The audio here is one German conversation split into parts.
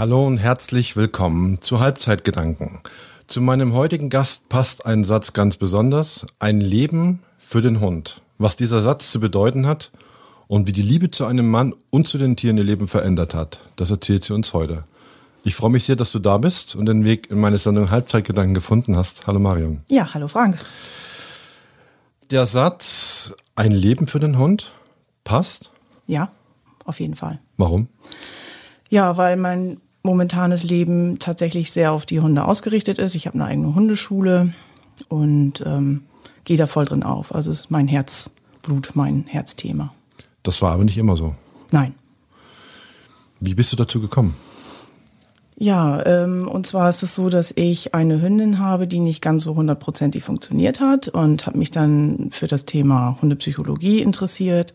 Hallo und herzlich willkommen zu Halbzeitgedanken. Zu meinem heutigen Gast passt ein Satz ganz besonders. Ein Leben für den Hund. Was dieser Satz zu bedeuten hat und wie die Liebe zu einem Mann und zu den Tieren ihr Leben verändert hat, das erzählt sie uns heute. Ich freue mich sehr, dass du da bist und den Weg in meine Sendung Halbzeitgedanken gefunden hast. Hallo Marion. Ja, hallo Frank. Der Satz Ein Leben für den Hund passt? Ja, auf jeden Fall. Warum? Ja, weil mein momentanes Leben tatsächlich sehr auf die Hunde ausgerichtet ist. Ich habe eine eigene Hundeschule und ähm, gehe da voll drin auf. Also es ist mein Herzblut, mein Herzthema. Das war aber nicht immer so. Nein. Wie bist du dazu gekommen? Ja, ähm, und zwar ist es so, dass ich eine Hündin habe, die nicht ganz so hundertprozentig funktioniert hat und habe mich dann für das Thema Hundepsychologie interessiert,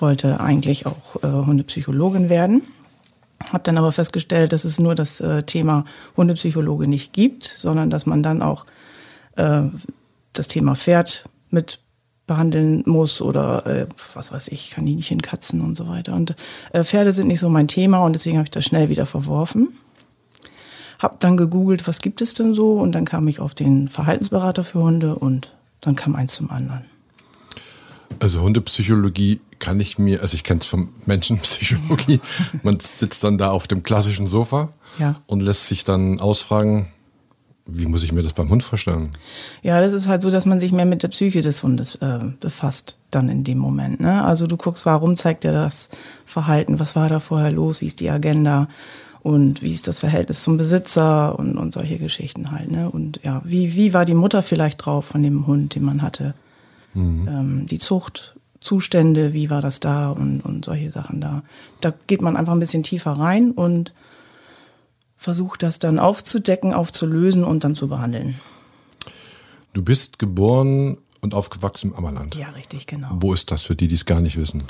wollte eigentlich auch äh, Hundepsychologin werden habe dann aber festgestellt, dass es nur das äh, Thema Hundepsychologe nicht gibt, sondern dass man dann auch äh, das Thema Pferd mit behandeln muss oder äh, was weiß ich, Kaninchen, Katzen und so weiter. Und äh, Pferde sind nicht so mein Thema und deswegen habe ich das schnell wieder verworfen. Hab dann gegoogelt, was gibt es denn so und dann kam ich auf den Verhaltensberater für Hunde und dann kam eins zum anderen. Also Hundepsychologie kann ich mir, also ich kenne es von Menschenpsychologie, man sitzt dann da auf dem klassischen Sofa ja. und lässt sich dann ausfragen, wie muss ich mir das beim Hund vorstellen? Ja, das ist halt so, dass man sich mehr mit der Psyche des Hundes äh, befasst, dann in dem Moment. Ne? Also du guckst, warum zeigt er das Verhalten, was war da vorher los, wie ist die Agenda und wie ist das Verhältnis zum Besitzer und, und solche Geschichten halt. Ne? Und ja, wie, wie war die Mutter vielleicht drauf von dem Hund, den man hatte? Mhm. Ähm, die Zucht, Zustände, wie war das da und, und solche Sachen da. Da geht man einfach ein bisschen tiefer rein und versucht das dann aufzudecken, aufzulösen und dann zu behandeln. Du bist geboren und aufgewachsen im Ammerland. Ja, richtig, genau. Wo ist das für die, die es gar nicht wissen?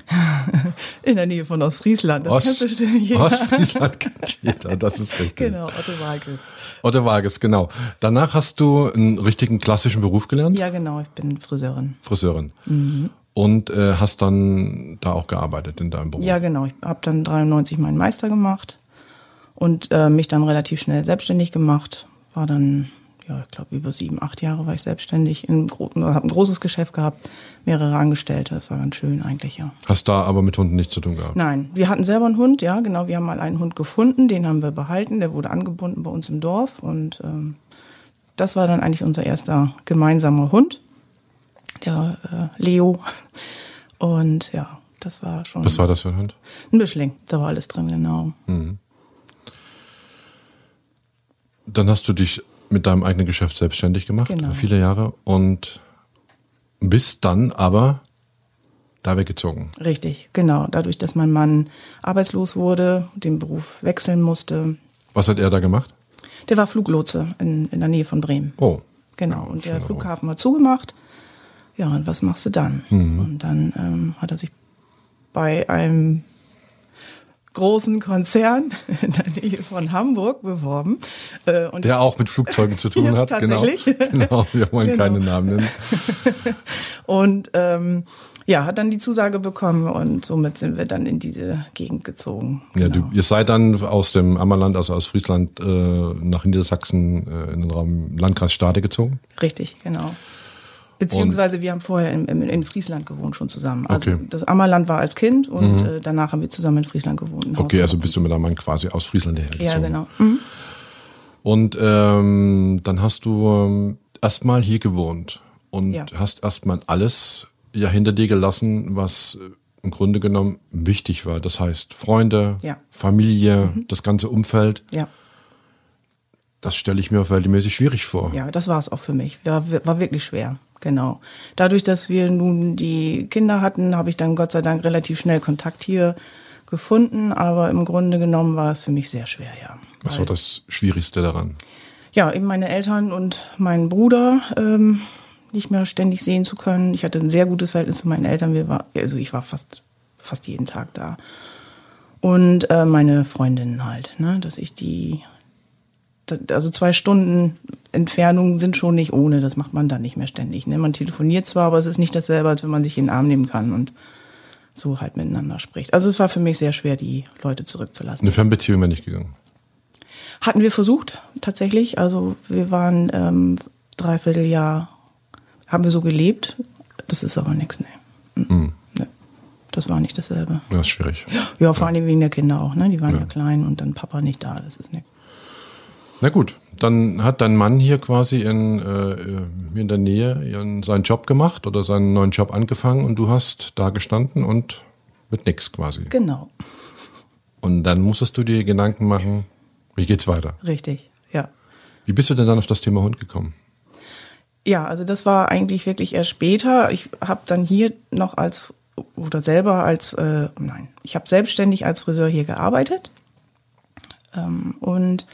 In der Nähe von Ostfriesland. Das Ost, kennt bestimmt jeder. Ostfriesland kennt jeder, das ist richtig. Genau, Otto Wages. Otto Wages, genau. Danach hast du einen richtigen klassischen Beruf gelernt? Ja, genau, ich bin Friseurin. Friseurin. Mhm. Und äh, hast dann da auch gearbeitet in deinem Beruf? Ja, genau. Ich habe dann 93 meinen Meister gemacht und äh, mich dann relativ schnell selbstständig gemacht. War dann ja, ich glaube, über sieben, acht Jahre war ich selbstständig, habe ein großes Geschäft gehabt, mehrere Angestellte, das war ganz schön eigentlich, ja. Hast da aber mit Hunden nichts zu tun gehabt? Nein, wir hatten selber einen Hund, ja, genau, wir haben mal einen Hund gefunden, den haben wir behalten, der wurde angebunden bei uns im Dorf und ähm, das war dann eigentlich unser erster gemeinsamer Hund, der äh, Leo und ja, das war schon... Was war das für ein Hund? Ein Mischling, da war alles drin, genau. Mhm. Dann hast du dich mit deinem eigenen Geschäft selbstständig gemacht, genau. viele Jahre und bist dann aber da weggezogen. Richtig, genau. Dadurch, dass mein Mann arbeitslos wurde, den Beruf wechseln musste. Was hat er da gemacht? Der war Fluglotse in, in der Nähe von Bremen. Oh. Genau. und der Flughafen war zugemacht. Ja, und was machst du dann? Mhm. Und dann ähm, hat er sich bei einem großen Konzern in der Nähe von Hamburg beworben. Äh, und der auch mit Flugzeugen zu tun ja, hat. Genau. Tatsächlich. Genau. genau, wir wollen genau. keine Namen nennen. und ähm, ja, hat dann die Zusage bekommen und somit sind wir dann in diese Gegend gezogen. Ja, genau. du, ihr seid dann aus dem Ammerland, also aus Friesland, äh, nach Niedersachsen äh, in den Raum Landkreis Stade gezogen? Richtig, genau. Beziehungsweise und wir haben vorher in, in, in, Friesland gewohnt schon zusammen. Also okay. das Ammerland war als Kind und mhm. äh, danach haben wir zusammen in Friesland gewohnt. Okay, also bist du mit deinem Mann quasi aus Friesland hergezogen. Ja, genau. Mhm. Und ähm, dann hast du ähm, erstmal hier gewohnt und ja. hast erstmal alles ja hinter dir gelassen, was äh, im Grunde genommen wichtig war. Das heißt Freunde, ja. Familie, mhm. das ganze Umfeld. Ja. Das stelle ich mir verhältnismäßig schwierig vor. Ja, das war es auch für mich. War, war wirklich schwer. Genau. Dadurch, dass wir nun die Kinder hatten, habe ich dann Gott sei Dank relativ schnell Kontakt hier gefunden. Aber im Grunde genommen war es für mich sehr schwer, ja. Was war das Schwierigste daran? Ja, eben meine Eltern und meinen Bruder ähm, nicht mehr ständig sehen zu können. Ich hatte ein sehr gutes Verhältnis zu meinen Eltern. Wir war, also ich war fast, fast jeden Tag da. Und äh, meine Freundinnen halt, ne, dass ich die also zwei Stunden Entfernung sind schon nicht ohne, das macht man dann nicht mehr ständig. Ne? Man telefoniert zwar, aber es ist nicht dasselbe, als wenn man sich in den Arm nehmen kann und so halt miteinander spricht. Also es war für mich sehr schwer, die Leute zurückzulassen. Eine Fernbeziehung wäre nicht gegangen? Hatten wir versucht, tatsächlich. Also wir waren ähm, dreiviertel Jahr, haben wir so gelebt. Das ist aber nichts, nee. Mhm. nee. Das war nicht dasselbe. Das ist schwierig. Ja, vor allem wegen der Kinder auch, ne? Die waren ja, ja klein und dann Papa nicht da. Das ist nichts. Na gut, dann hat dein Mann hier quasi in, äh, in der Nähe ihren, seinen Job gemacht oder seinen neuen Job angefangen und du hast da gestanden und mit nix quasi. Genau. Und dann musstest du dir Gedanken machen, wie geht's weiter? Richtig, ja. Wie bist du denn dann auf das Thema Hund gekommen? Ja, also das war eigentlich wirklich erst später. Ich habe dann hier noch als oder selber als äh, nein, ich habe selbstständig als Friseur hier gearbeitet ähm, und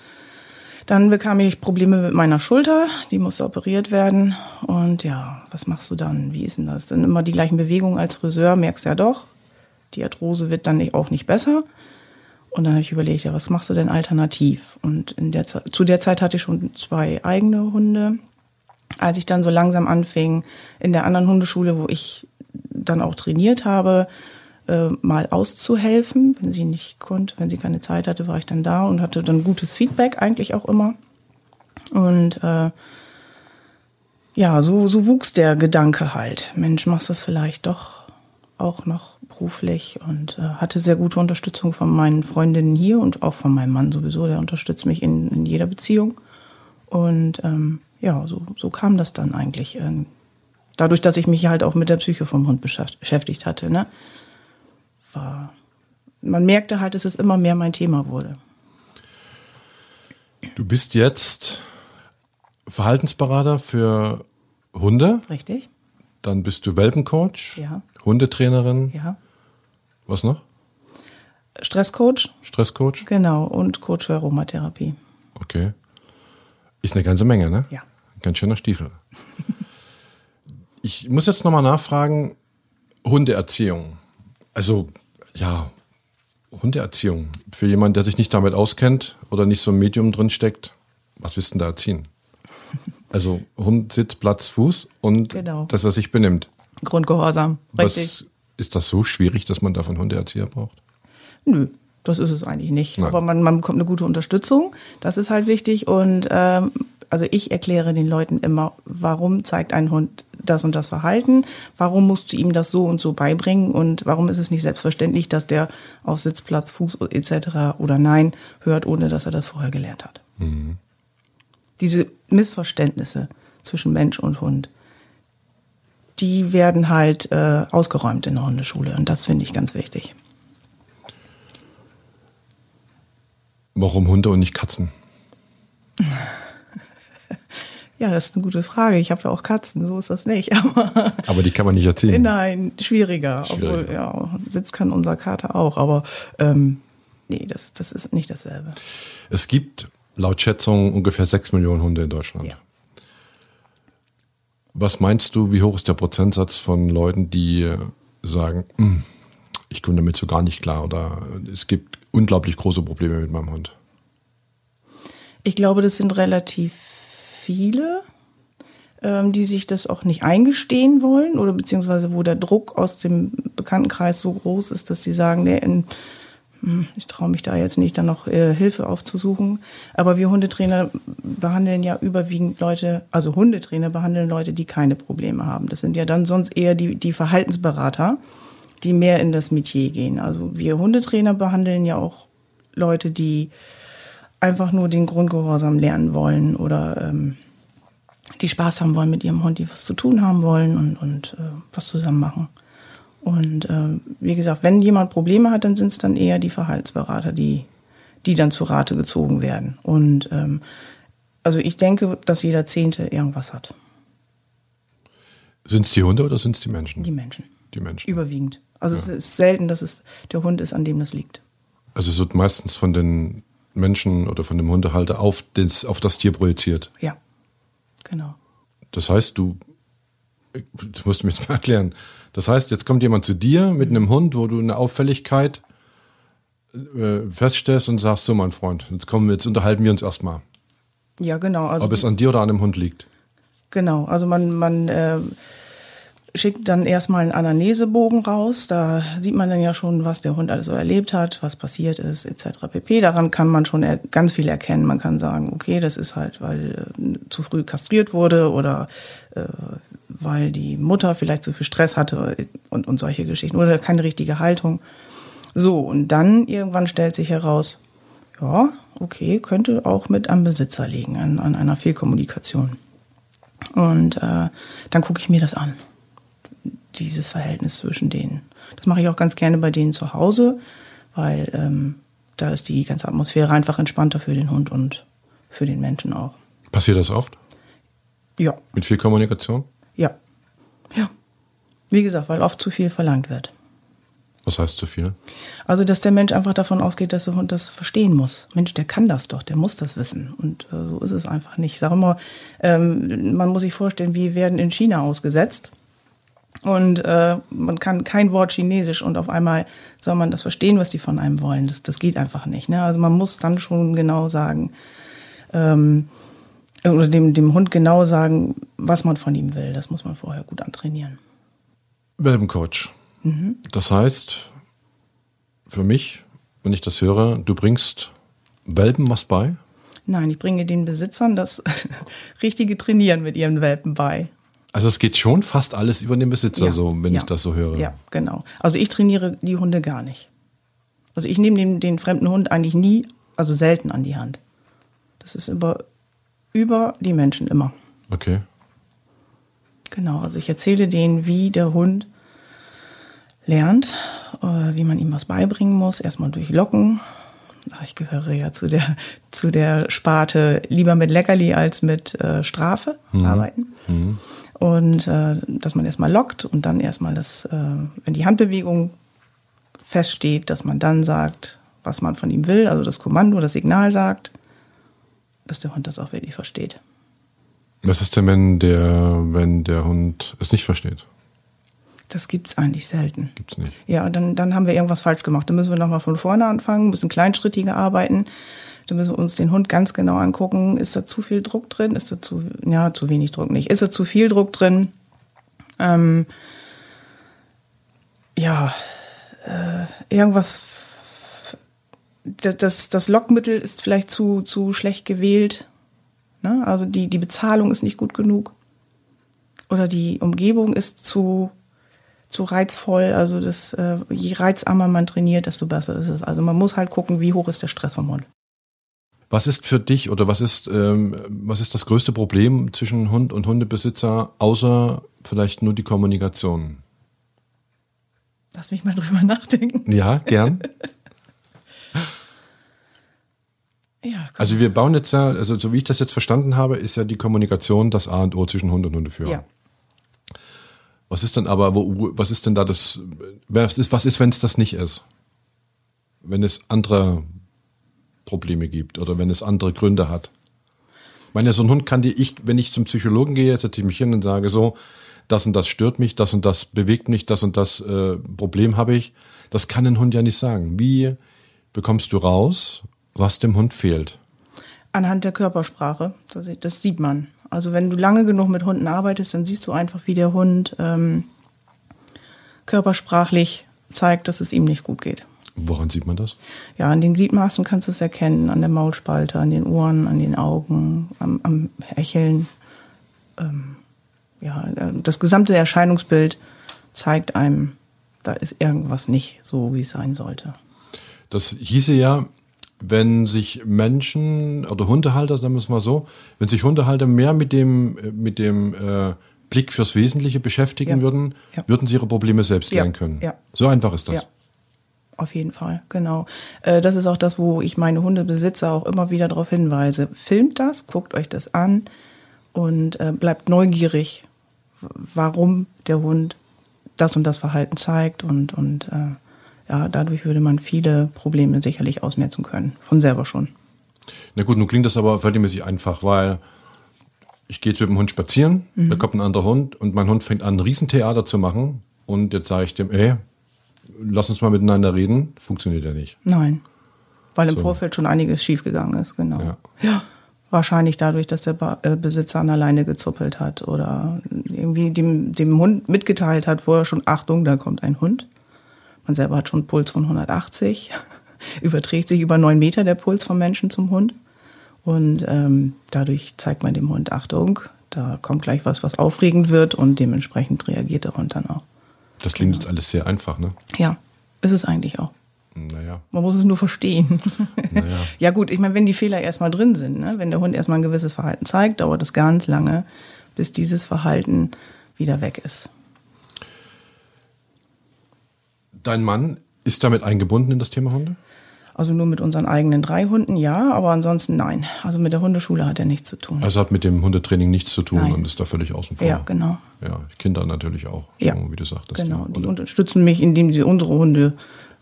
dann bekam ich Probleme mit meiner Schulter, die musste operiert werden. Und ja, was machst du dann? Wie ist denn das? Dann immer die gleichen Bewegungen als Friseur, merkst ja doch. Die Arthrose wird dann auch nicht besser. Und dann habe ich überlegt, ja, was machst du denn alternativ? Und in der zu der Zeit hatte ich schon zwei eigene Hunde. Als ich dann so langsam anfing, in der anderen Hundeschule, wo ich dann auch trainiert habe, äh, mal auszuhelfen. Wenn sie nicht konnte, wenn sie keine Zeit hatte, war ich dann da und hatte dann gutes Feedback eigentlich auch immer. Und äh, ja, so, so wuchs der Gedanke halt. Mensch, machst das vielleicht doch auch noch beruflich und äh, hatte sehr gute Unterstützung von meinen Freundinnen hier und auch von meinem Mann sowieso. Der unterstützt mich in, in jeder Beziehung. Und ähm, ja, so, so kam das dann eigentlich. Ähm, dadurch, dass ich mich halt auch mit der Psyche vom Hund beschäftigt hatte. Ne? War, man merkte halt, dass es immer mehr mein Thema wurde. Du bist jetzt Verhaltensberater für Hunde. Richtig. Dann bist du Welpencoach, ja. Hundetrainerin. Ja. Was noch? Stresscoach. Stresscoach. Genau, und Coach für Aromatherapie. Okay. Ist eine ganze Menge, ne? Ja. Ganz schöner Stiefel. ich muss jetzt nochmal nachfragen, Hundeerziehung. Also, ja, Hundeerziehung. Für jemanden, der sich nicht damit auskennt oder nicht so ein Medium drin steckt, was willst du denn da erziehen? Also Hund, Sitz, Platz, Fuß und genau. dass er sich benimmt. Grundgehorsam, richtig. Was, ist das so schwierig, dass man davon Hundeerzieher braucht? Nö, das ist es eigentlich nicht. Nein. Aber man, man bekommt eine gute Unterstützung, das ist halt wichtig. Und ähm, also ich erkläre den Leuten immer, warum zeigt ein Hund das und das Verhalten, warum musst du ihm das so und so beibringen und warum ist es nicht selbstverständlich, dass der auf Sitzplatz, Fuß etc. oder Nein hört, ohne dass er das vorher gelernt hat. Mhm. Diese Missverständnisse zwischen Mensch und Hund, die werden halt äh, ausgeräumt in der Hundeschule und das finde ich ganz wichtig. Warum Hunde und nicht Katzen? Ja, das ist eine gute Frage. Ich habe ja auch Katzen, so ist das nicht. Aber, aber die kann man nicht erziehen. Nein, schwieriger. schwieriger. Obwohl, ja, Sitz kann unser Kater auch. Aber ähm, nee, das, das ist nicht dasselbe. Es gibt laut Schätzung ungefähr sechs Millionen Hunde in Deutschland. Ja. Was meinst du, wie hoch ist der Prozentsatz von Leuten, die sagen, hm, ich komme damit so gar nicht klar oder es gibt unglaublich große Probleme mit meinem Hund? Ich glaube, das sind relativ viele, ähm, die sich das auch nicht eingestehen wollen oder beziehungsweise wo der Druck aus dem Bekanntenkreis so groß ist, dass sie sagen, nee, in, hm, ich traue mich da jetzt nicht, dann noch äh, Hilfe aufzusuchen. Aber wir Hundetrainer behandeln ja überwiegend Leute, also Hundetrainer behandeln Leute, die keine Probleme haben. Das sind ja dann sonst eher die, die Verhaltensberater, die mehr in das Metier gehen. Also wir Hundetrainer behandeln ja auch Leute, die einfach nur den Grundgehorsam lernen wollen oder ähm, die Spaß haben wollen mit ihrem Hund, die was zu tun haben wollen und, und äh, was zusammen machen. Und äh, wie gesagt, wenn jemand Probleme hat, dann sind es dann eher die Verhaltensberater, die, die dann zu Rate gezogen werden. Und ähm, also ich denke, dass jeder Zehnte irgendwas hat. Sind es die Hunde oder sind es die Menschen? Die Menschen. Die Menschen. Überwiegend. Also ja. es ist selten, dass es der Hund ist, an dem das liegt. Also es wird meistens von den Menschen oder von dem Hundehalter auf das, auf das Tier projiziert. Ja, genau. Das heißt, du, das musst du mir jetzt mal erklären. Das heißt, jetzt kommt jemand zu dir mit einem Hund, wo du eine Auffälligkeit äh, feststellst und sagst, so mein Freund, jetzt kommen wir, jetzt unterhalten wir uns erstmal. Ja, genau. Also, Ob es an dir oder an dem Hund liegt. Genau, also man, man äh, schickt dann erstmal einen Anamnesebogen raus. Da sieht man dann ja schon, was der Hund alles so erlebt hat, was passiert ist, etc. pp. Daran kann man schon ganz viel erkennen. Man kann sagen, okay, das ist halt, weil äh, zu früh kastriert wurde oder äh, weil die Mutter vielleicht zu viel Stress hatte und, und solche Geschichten oder keine richtige Haltung. So, und dann irgendwann stellt sich heraus, ja, okay, könnte auch mit am Besitzer liegen, an, an einer Fehlkommunikation. Und äh, dann gucke ich mir das an dieses Verhältnis zwischen denen. Das mache ich auch ganz gerne bei denen zu Hause, weil ähm, da ist die ganze Atmosphäre einfach entspannter für den Hund und für den Menschen auch. Passiert das oft? Ja. Mit viel Kommunikation? Ja. Ja. Wie gesagt, weil oft zu viel verlangt wird. Was heißt zu viel? Also, dass der Mensch einfach davon ausgeht, dass der Hund das verstehen muss. Mensch, der kann das doch, der muss das wissen. Und äh, so ist es einfach nicht. Ich sage immer, ähm, man muss sich vorstellen, wir werden in China ausgesetzt und äh, man kann kein Wort Chinesisch und auf einmal soll man das verstehen, was die von einem wollen. Das, das geht einfach nicht. Ne? Also man muss dann schon genau sagen, ähm, oder dem, dem Hund genau sagen, was man von ihm will. Das muss man vorher gut antrainieren. Welpencoach. Mhm. Das heißt, für mich, wenn ich das höre, du bringst Welpen was bei? Nein, ich bringe den Besitzern das richtige Trainieren mit ihren Welpen bei. Also es geht schon fast alles über den Besitzer, ja, so, wenn ja, ich das so höre. Ja, genau. Also ich trainiere die Hunde gar nicht. Also ich nehme den, den fremden Hund eigentlich nie, also selten an die Hand. Das ist über, über die Menschen immer. Okay. Genau, also ich erzähle denen, wie der Hund lernt, äh, wie man ihm was beibringen muss. Erstmal durch Locken. Ich gehöre ja zu der, zu der Sparte lieber mit Leckerli als mit äh, Strafe mhm. arbeiten. Mhm. Und äh, dass man erstmal lockt und dann erstmal das, äh, wenn die Handbewegung feststeht, dass man dann sagt, was man von ihm will, also das Kommando, das Signal sagt, dass der Hund das auch wirklich versteht. Was ist denn, wenn der, wenn der Hund es nicht versteht? Das gibt's eigentlich selten. Gibt's nicht. Ja, dann, dann haben wir irgendwas falsch gemacht. Dann müssen wir nochmal von vorne anfangen, müssen kleinschrittiger arbeiten. Da müssen wir uns den Hund ganz genau angucken. Ist da zu viel Druck drin? Ist da zu, ja, zu wenig Druck nicht. Ist da zu viel Druck drin? Ähm, ja, äh, irgendwas, das, das, das Lockmittel ist vielleicht zu, zu schlecht gewählt. Ne? Also die, die Bezahlung ist nicht gut genug. Oder die Umgebung ist zu, zu reizvoll. Also das, äh, je reizarmer man trainiert, desto besser ist es. Also man muss halt gucken, wie hoch ist der Stress vom Hund. Was ist für dich oder was ist, ähm, was ist das größte Problem zwischen Hund und Hundebesitzer, außer vielleicht nur die Kommunikation? Lass mich mal drüber nachdenken. Ja, gern. ja, also wir bauen jetzt ja, also so wie ich das jetzt verstanden habe, ist ja die Kommunikation das A und O zwischen Hund und Hundeführer. Ja. Was ist denn aber, wo, was ist denn da das, was ist, was ist, wenn es das nicht ist? Wenn es andere Probleme gibt oder wenn es andere Gründe hat. Ich meine, so ein Hund kann dir ich, wenn ich zum Psychologen gehe, setze ich mich hin und sage so, das und das stört mich, das und das bewegt mich, das und das äh, Problem habe ich. Das kann ein Hund ja nicht sagen. Wie bekommst du raus, was dem Hund fehlt? Anhand der Körpersprache. Das sieht man. Also wenn du lange genug mit Hunden arbeitest, dann siehst du einfach, wie der Hund ähm, körpersprachlich zeigt, dass es ihm nicht gut geht. Woran sieht man das? Ja, an den Gliedmaßen kannst du es erkennen, an der Maulspalte, an den Ohren, an den Augen, am, am Hecheln. Ähm, ja, das gesamte Erscheinungsbild zeigt einem, da ist irgendwas nicht so, wie es sein sollte. Das hieße ja, wenn sich Menschen oder Hundehalter, sagen wir es mal so, wenn sich Hundehalter mehr mit dem, mit dem äh, Blick fürs Wesentliche beschäftigen ja. würden, ja. würden sie ihre Probleme selbst ja. lernen können. So einfach ist das. Auf jeden Fall, genau. Äh, das ist auch das, wo ich meine Hundebesitzer auch immer wieder darauf hinweise. Filmt das, guckt euch das an und äh, bleibt neugierig, warum der Hund das und das Verhalten zeigt und, und äh, ja, dadurch würde man viele Probleme sicherlich ausmerzen können, von selber schon. Na gut, nun klingt das aber verhältnismäßig einfach, weil ich gehe jetzt mit dem Hund spazieren, mhm. da kommt ein anderer Hund und mein Hund fängt an, ein Riesentheater zu machen und jetzt sage ich dem, ey, lass uns mal miteinander reden, funktioniert ja nicht. Nein, weil im so. Vorfeld schon einiges schiefgegangen ist, genau. Ja. ja. Wahrscheinlich dadurch, dass der äh, Besitzer an alleine gezuppelt hat oder irgendwie dem, dem Hund mitgeteilt hat, vorher schon, Achtung, da kommt ein Hund. Man selber hat schon einen Puls von 180. Überträgt sich über neun Meter der Puls vom Menschen zum Hund. Und ähm, dadurch zeigt man dem Hund Achtung, da kommt gleich was, was aufregend wird und dementsprechend reagiert der Hund dann auch. Das klingt genau. jetzt alles sehr einfach, ne? Ja, ist es eigentlich auch. Naja. Man muss es nur verstehen. Naja. ja gut, ich meine, wenn die Fehler erstmal drin sind, ne? wenn der Hund erstmal ein gewisses Verhalten zeigt, dauert es ganz lange, bis dieses Verhalten wieder weg ist. Dein Mann ist damit eingebunden in das Thema Hunde? Also nur mit unseren eigenen drei Hunden, ja, aber ansonsten nein. Also mit der Hundeschule hat er nichts zu tun. Also hat mit dem Hundetraining nichts zu tun Nein. und ist da völlig außen vor. Ja, genau. Ja, Kinder natürlich auch, Ja. wie du sagtest. Genau. ja. Die Und- unterstützen mich, indem sie unsere Hunde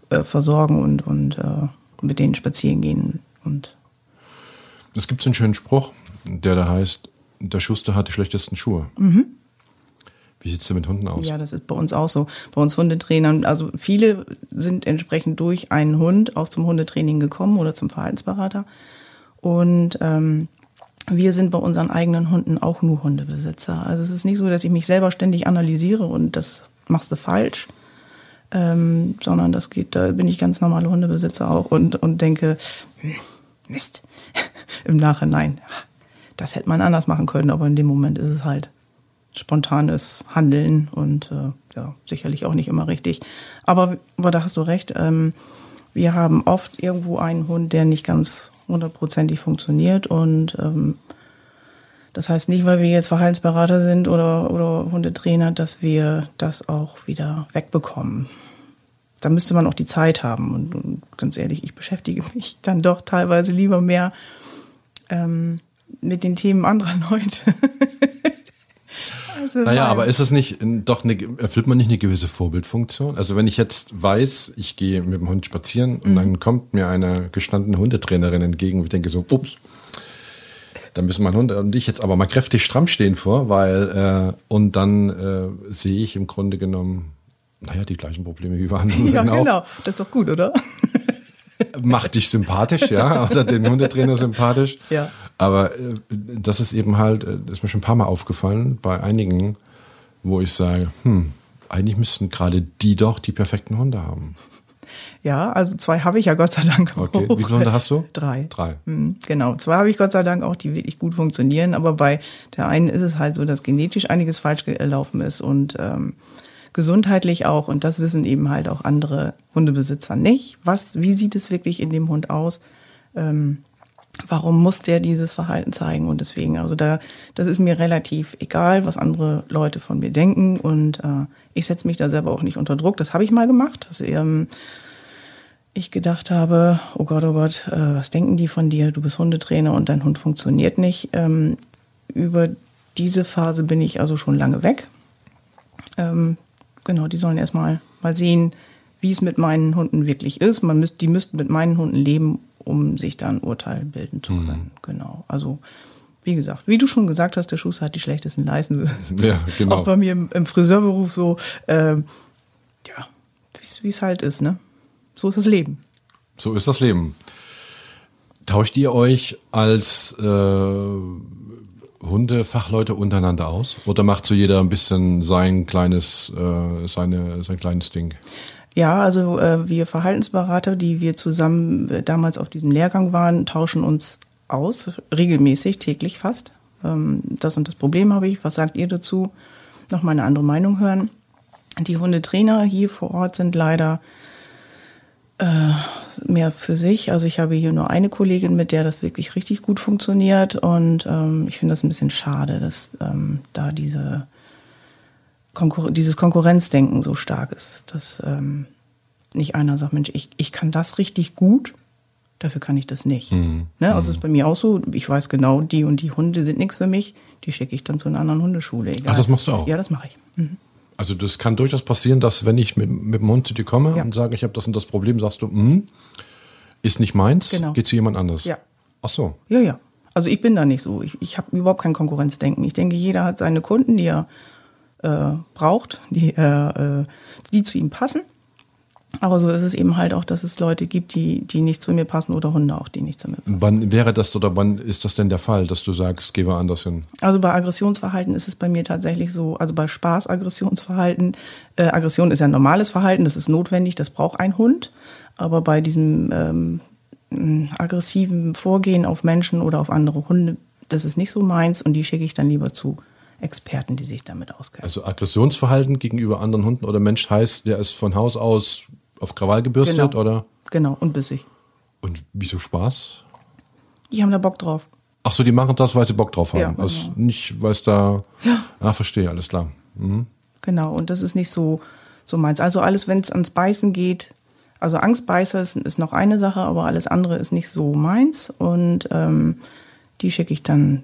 äh, versorgen und, und äh, mit denen spazieren gehen. Und Es gibt so einen schönen Spruch, der da heißt, der Schuster hat die schlechtesten Schuhe. Wie sieht's denn mit Hunden aus? Ja, das ist bei uns auch so. Bei uns Hundetrainern, also viele sind entsprechend durch einen Hund auch zum Hundetraining gekommen oder zum Verhaltensberater. Und ähm, wir sind bei unseren eigenen Hunden auch nur Hundebesitzer. Also es ist nicht so, dass ich mich selber ständig analysiere und das machst du falsch, ähm, sondern das geht, da bin ich ganz normale Hundebesitzer auch und, und denke, hm, Mist, im Nachhinein, das hätte man anders machen können, aber in dem Moment ist es halt spontanes Handeln und äh, ja, sicherlich auch nicht immer richtig. Aber, aber da hast du recht, ähm, wir haben oft irgendwo einen Hund, der nicht ganz hundertprozentig funktioniert und ähm, das heißt nicht, weil wir jetzt Verhaltensberater sind oder, oder Hundetrainer, dass wir das auch wieder wegbekommen. Da müsste man auch die Zeit haben. Und, und ganz ehrlich, ich beschäftige mich dann doch teilweise lieber mehr ähm, mit den Themen anderer Leute. Also Naja, weil- aber ist es nicht doch eine, erfüllt man nicht eine gewisse Vorbildfunktion? Also wenn ich jetzt weiß, ich gehe mit dem Hund spazieren und dann kommt mir eine gestandene Hundetrainerin entgegen und ich denke so, ups, da müssen mein Hund und ich jetzt aber mal kräftig stramm stehen vor, weil äh, und dann äh, sehe ich im Grunde genommen, naja, die gleichen Probleme wie wir anderen ja, auch. genau. Das ist doch gut, oder? Macht dich sympathisch, ja, oder den Hundetrainer sympathisch. Ja. Aber äh, das ist eben halt, äh, das ist mir schon ein paar Mal aufgefallen bei einigen, wo ich sage, hm, eigentlich müssten gerade die doch die perfekten Hunde haben. Ja, also zwei habe ich ja Gott sei Dank auch. Okay, wie viele Hunde hast du? Drei. Drei. Mhm, Genau, zwei habe ich Gott sei Dank auch, die wirklich gut funktionieren. Aber bei der einen ist es halt so, dass genetisch einiges falsch gelaufen ist und ähm, gesundheitlich auch. Und das wissen eben halt auch andere Hundebesitzer nicht. Was, wie sieht es wirklich in dem Hund aus? Ähm, warum muss der dieses Verhalten zeigen? Und deswegen, also da, das ist mir relativ egal, was andere Leute von mir denken. Und äh, ich setze mich da selber auch nicht unter Druck. Das habe ich mal gemacht. Das, ähm, ich gedacht habe, oh Gott, oh Gott, äh, was denken die von dir? Du bist Hundetrainer und dein Hund funktioniert nicht. Ähm, über diese Phase bin ich also schon lange weg. Ähm, genau, die sollen erstmal mal sehen, wie es mit meinen Hunden wirklich ist. Man müsst, die müssten mit meinen Hunden leben, um sich da ein Urteil bilden zu können. Genau. Also, wie gesagt, wie du schon gesagt hast, der Schuster hat die schlechtesten Leisten. Ja, genau. Auch bei mir im, im Friseurberuf so, ähm, ja, wie es halt ist, ne? So ist das Leben. So ist das Leben. Tauscht ihr euch als äh, Hundefachleute untereinander aus? Oder macht so jeder ein bisschen sein kleines, äh, seine, sein kleines Ding? Ja, also äh, wir Verhaltensberater, die wir zusammen äh, damals auf diesem Lehrgang waren, tauschen uns aus, regelmäßig, täglich fast. Ähm, das und das Problem habe ich, was sagt ihr dazu? Noch mal eine andere Meinung hören. Die Hundetrainer hier vor Ort sind leider mehr für sich. Also ich habe hier nur eine Kollegin, mit der das wirklich richtig gut funktioniert und ähm, ich finde das ein bisschen schade, dass ähm, da diese Konkur dieses Konkurrenzdenken so stark ist, dass ähm, nicht einer sagt, Mensch, ich, ich kann das richtig gut, dafür kann ich das nicht. Ne? Also ist bei mir auch so, ich weiß genau, die und die Hunde sind nichts für mich, die schicke ich dann zu einer anderen Hundeschule. Egal. Ach, das machst du auch? Ja, das mache ich. Mhm. Also das kann durchaus passieren, dass wenn ich mit, mit dem Hund zu dir komme Ja. und sage, ich habe das und das Problem, sagst du, hm, ist nicht meins, Genau. geht zu jemand anders. Ja. Ach so. Ja, ja. Also ich bin da nicht so. Ich, ich habe überhaupt kein Konkurrenzdenken. Ich denke, jeder hat seine Kunden, die er äh, braucht, die, er, äh, die zu ihm passen. Aber so ist es eben halt auch, dass es Leute gibt, die, die nicht zu mir passen oder Hunde auch, die nicht zu mir passen. Wann wäre das oder wann ist das denn der Fall, dass du sagst, geh wir anders hin? Also bei Aggressionsverhalten ist es bei mir tatsächlich so, also bei Spaß-Aggressionsverhalten, äh, Aggression ist ja ein normales Verhalten, das ist notwendig, das braucht ein Hund. Aber bei diesem ähm, aggressiven Vorgehen auf Menschen oder auf andere Hunde, das ist nicht so meins und die schicke ich dann lieber zu Experten, die sich damit auskennen. Also Aggressionsverhalten gegenüber anderen Hunden oder Mensch heißt, der ist von Haus aus auf Krawall gebürstet Genau. oder? Genau, und bissig. Und wieso Spaß? Die haben da Bock drauf. Ach so, die machen das, weil sie Bock drauf haben. Ja, genau. also nicht, weil es da. Ja. Ah, verstehe, alles klar. Mhm. Genau, und das ist nicht so, so meins. Also alles, wenn es ans Beißen geht, also Angstbeißer ist, ist noch eine Sache, aber alles andere ist nicht so meins. Und ähm, die schicke ich dann,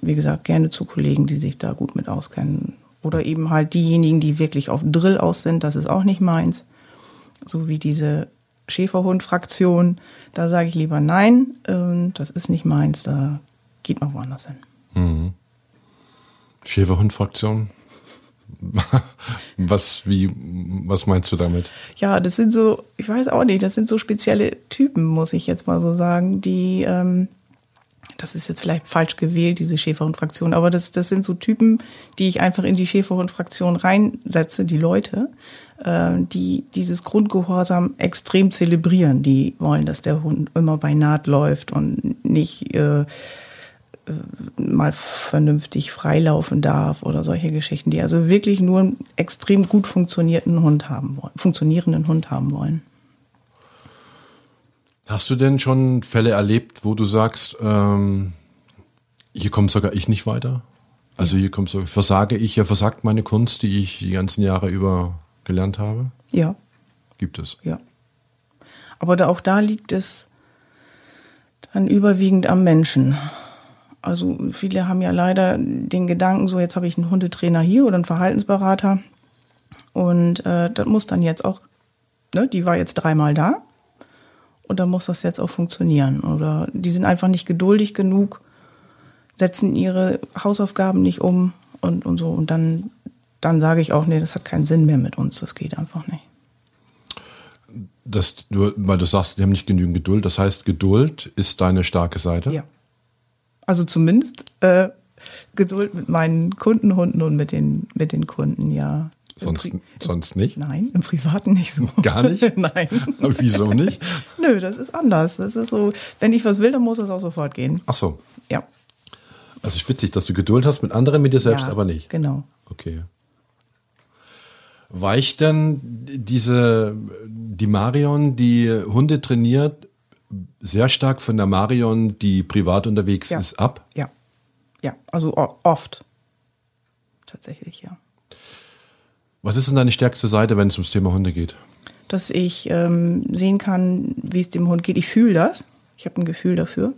wie gesagt, gerne zu Kollegen, die sich da gut mit auskennen. Oder eben halt diejenigen, die wirklich auf Drill aus sind, das ist auch nicht meins. So wie diese Schäferhund-Fraktion, da sage ich lieber nein, ähm, das ist nicht meins, da geht man woanders hin. Schäferhund-Fraktion? was, wie, was meinst du damit? Ja, das sind so, ich weiß auch nicht, das sind so spezielle Typen, muss ich jetzt mal so sagen, die, ähm, das ist jetzt vielleicht falsch gewählt, diese Schäferhund-Fraktion, aber das, das sind so Typen, die ich einfach in die Schäferhund-Fraktion reinsetze, die Leute, die dieses Grundgehorsam extrem zelebrieren. Die wollen, dass der Hund immer bei Naht läuft und nicht äh, äh, mal vernünftig freilaufen darf oder solche Geschichten, die also wirklich nur einen extrem gut funktionierenden Hund haben wollen, funktionierenden Hund haben wollen. Hast du denn schon Fälle erlebt, wo du sagst, ähm, hier kommt sogar ich nicht weiter? Also hier kommt so, versage ich, ja versagt meine Kunst, die ich die ganzen Jahre über gelernt habe? Ja, Gibt es. ja. Aber da, auch da liegt es dann überwiegend am Menschen. Also viele haben ja leider den Gedanken, so jetzt habe ich einen Hundetrainer hier oder einen Verhaltensberater und äh, das muss dann jetzt auch, ne, die war jetzt dreimal da und dann muss das jetzt auch funktionieren. Oder die sind einfach nicht geduldig genug, setzen ihre Hausaufgaben nicht um und, und so. Und dann, dann sage ich auch, nee, das hat keinen Sinn mehr mit uns, das geht einfach nicht. Das, du, weil du sagst, die haben nicht genügend Geduld. Das heißt, Geduld ist deine starke Seite. Ja. Also zumindest äh, Geduld mit meinen Kundenhunden und mit den, mit den Kunden, ja. Sonst, sonst nicht? Nein, im Privaten nicht so. Gar nicht? Nein. Aber Wieso nicht? Nö, das ist anders. Das ist so, wenn ich was will, dann muss das auch sofort gehen. Ach so. Ja. Also ist witzig, dass du Geduld hast mit anderen, mit dir selbst ja, aber nicht. Genau. Okay. Weicht denn diese, die Marion, die Hunde trainiert, sehr stark von der Marion, die privat unterwegs Ja. ist, ab? Ja. Ja, also oft. Tatsächlich, ja. Was ist denn deine stärkste Seite, wenn es ums Thema Hunde geht? Dass ich ähm, sehen kann, wie es dem Hund geht. Ich fühle das. Ich habe ein Gefühl dafür.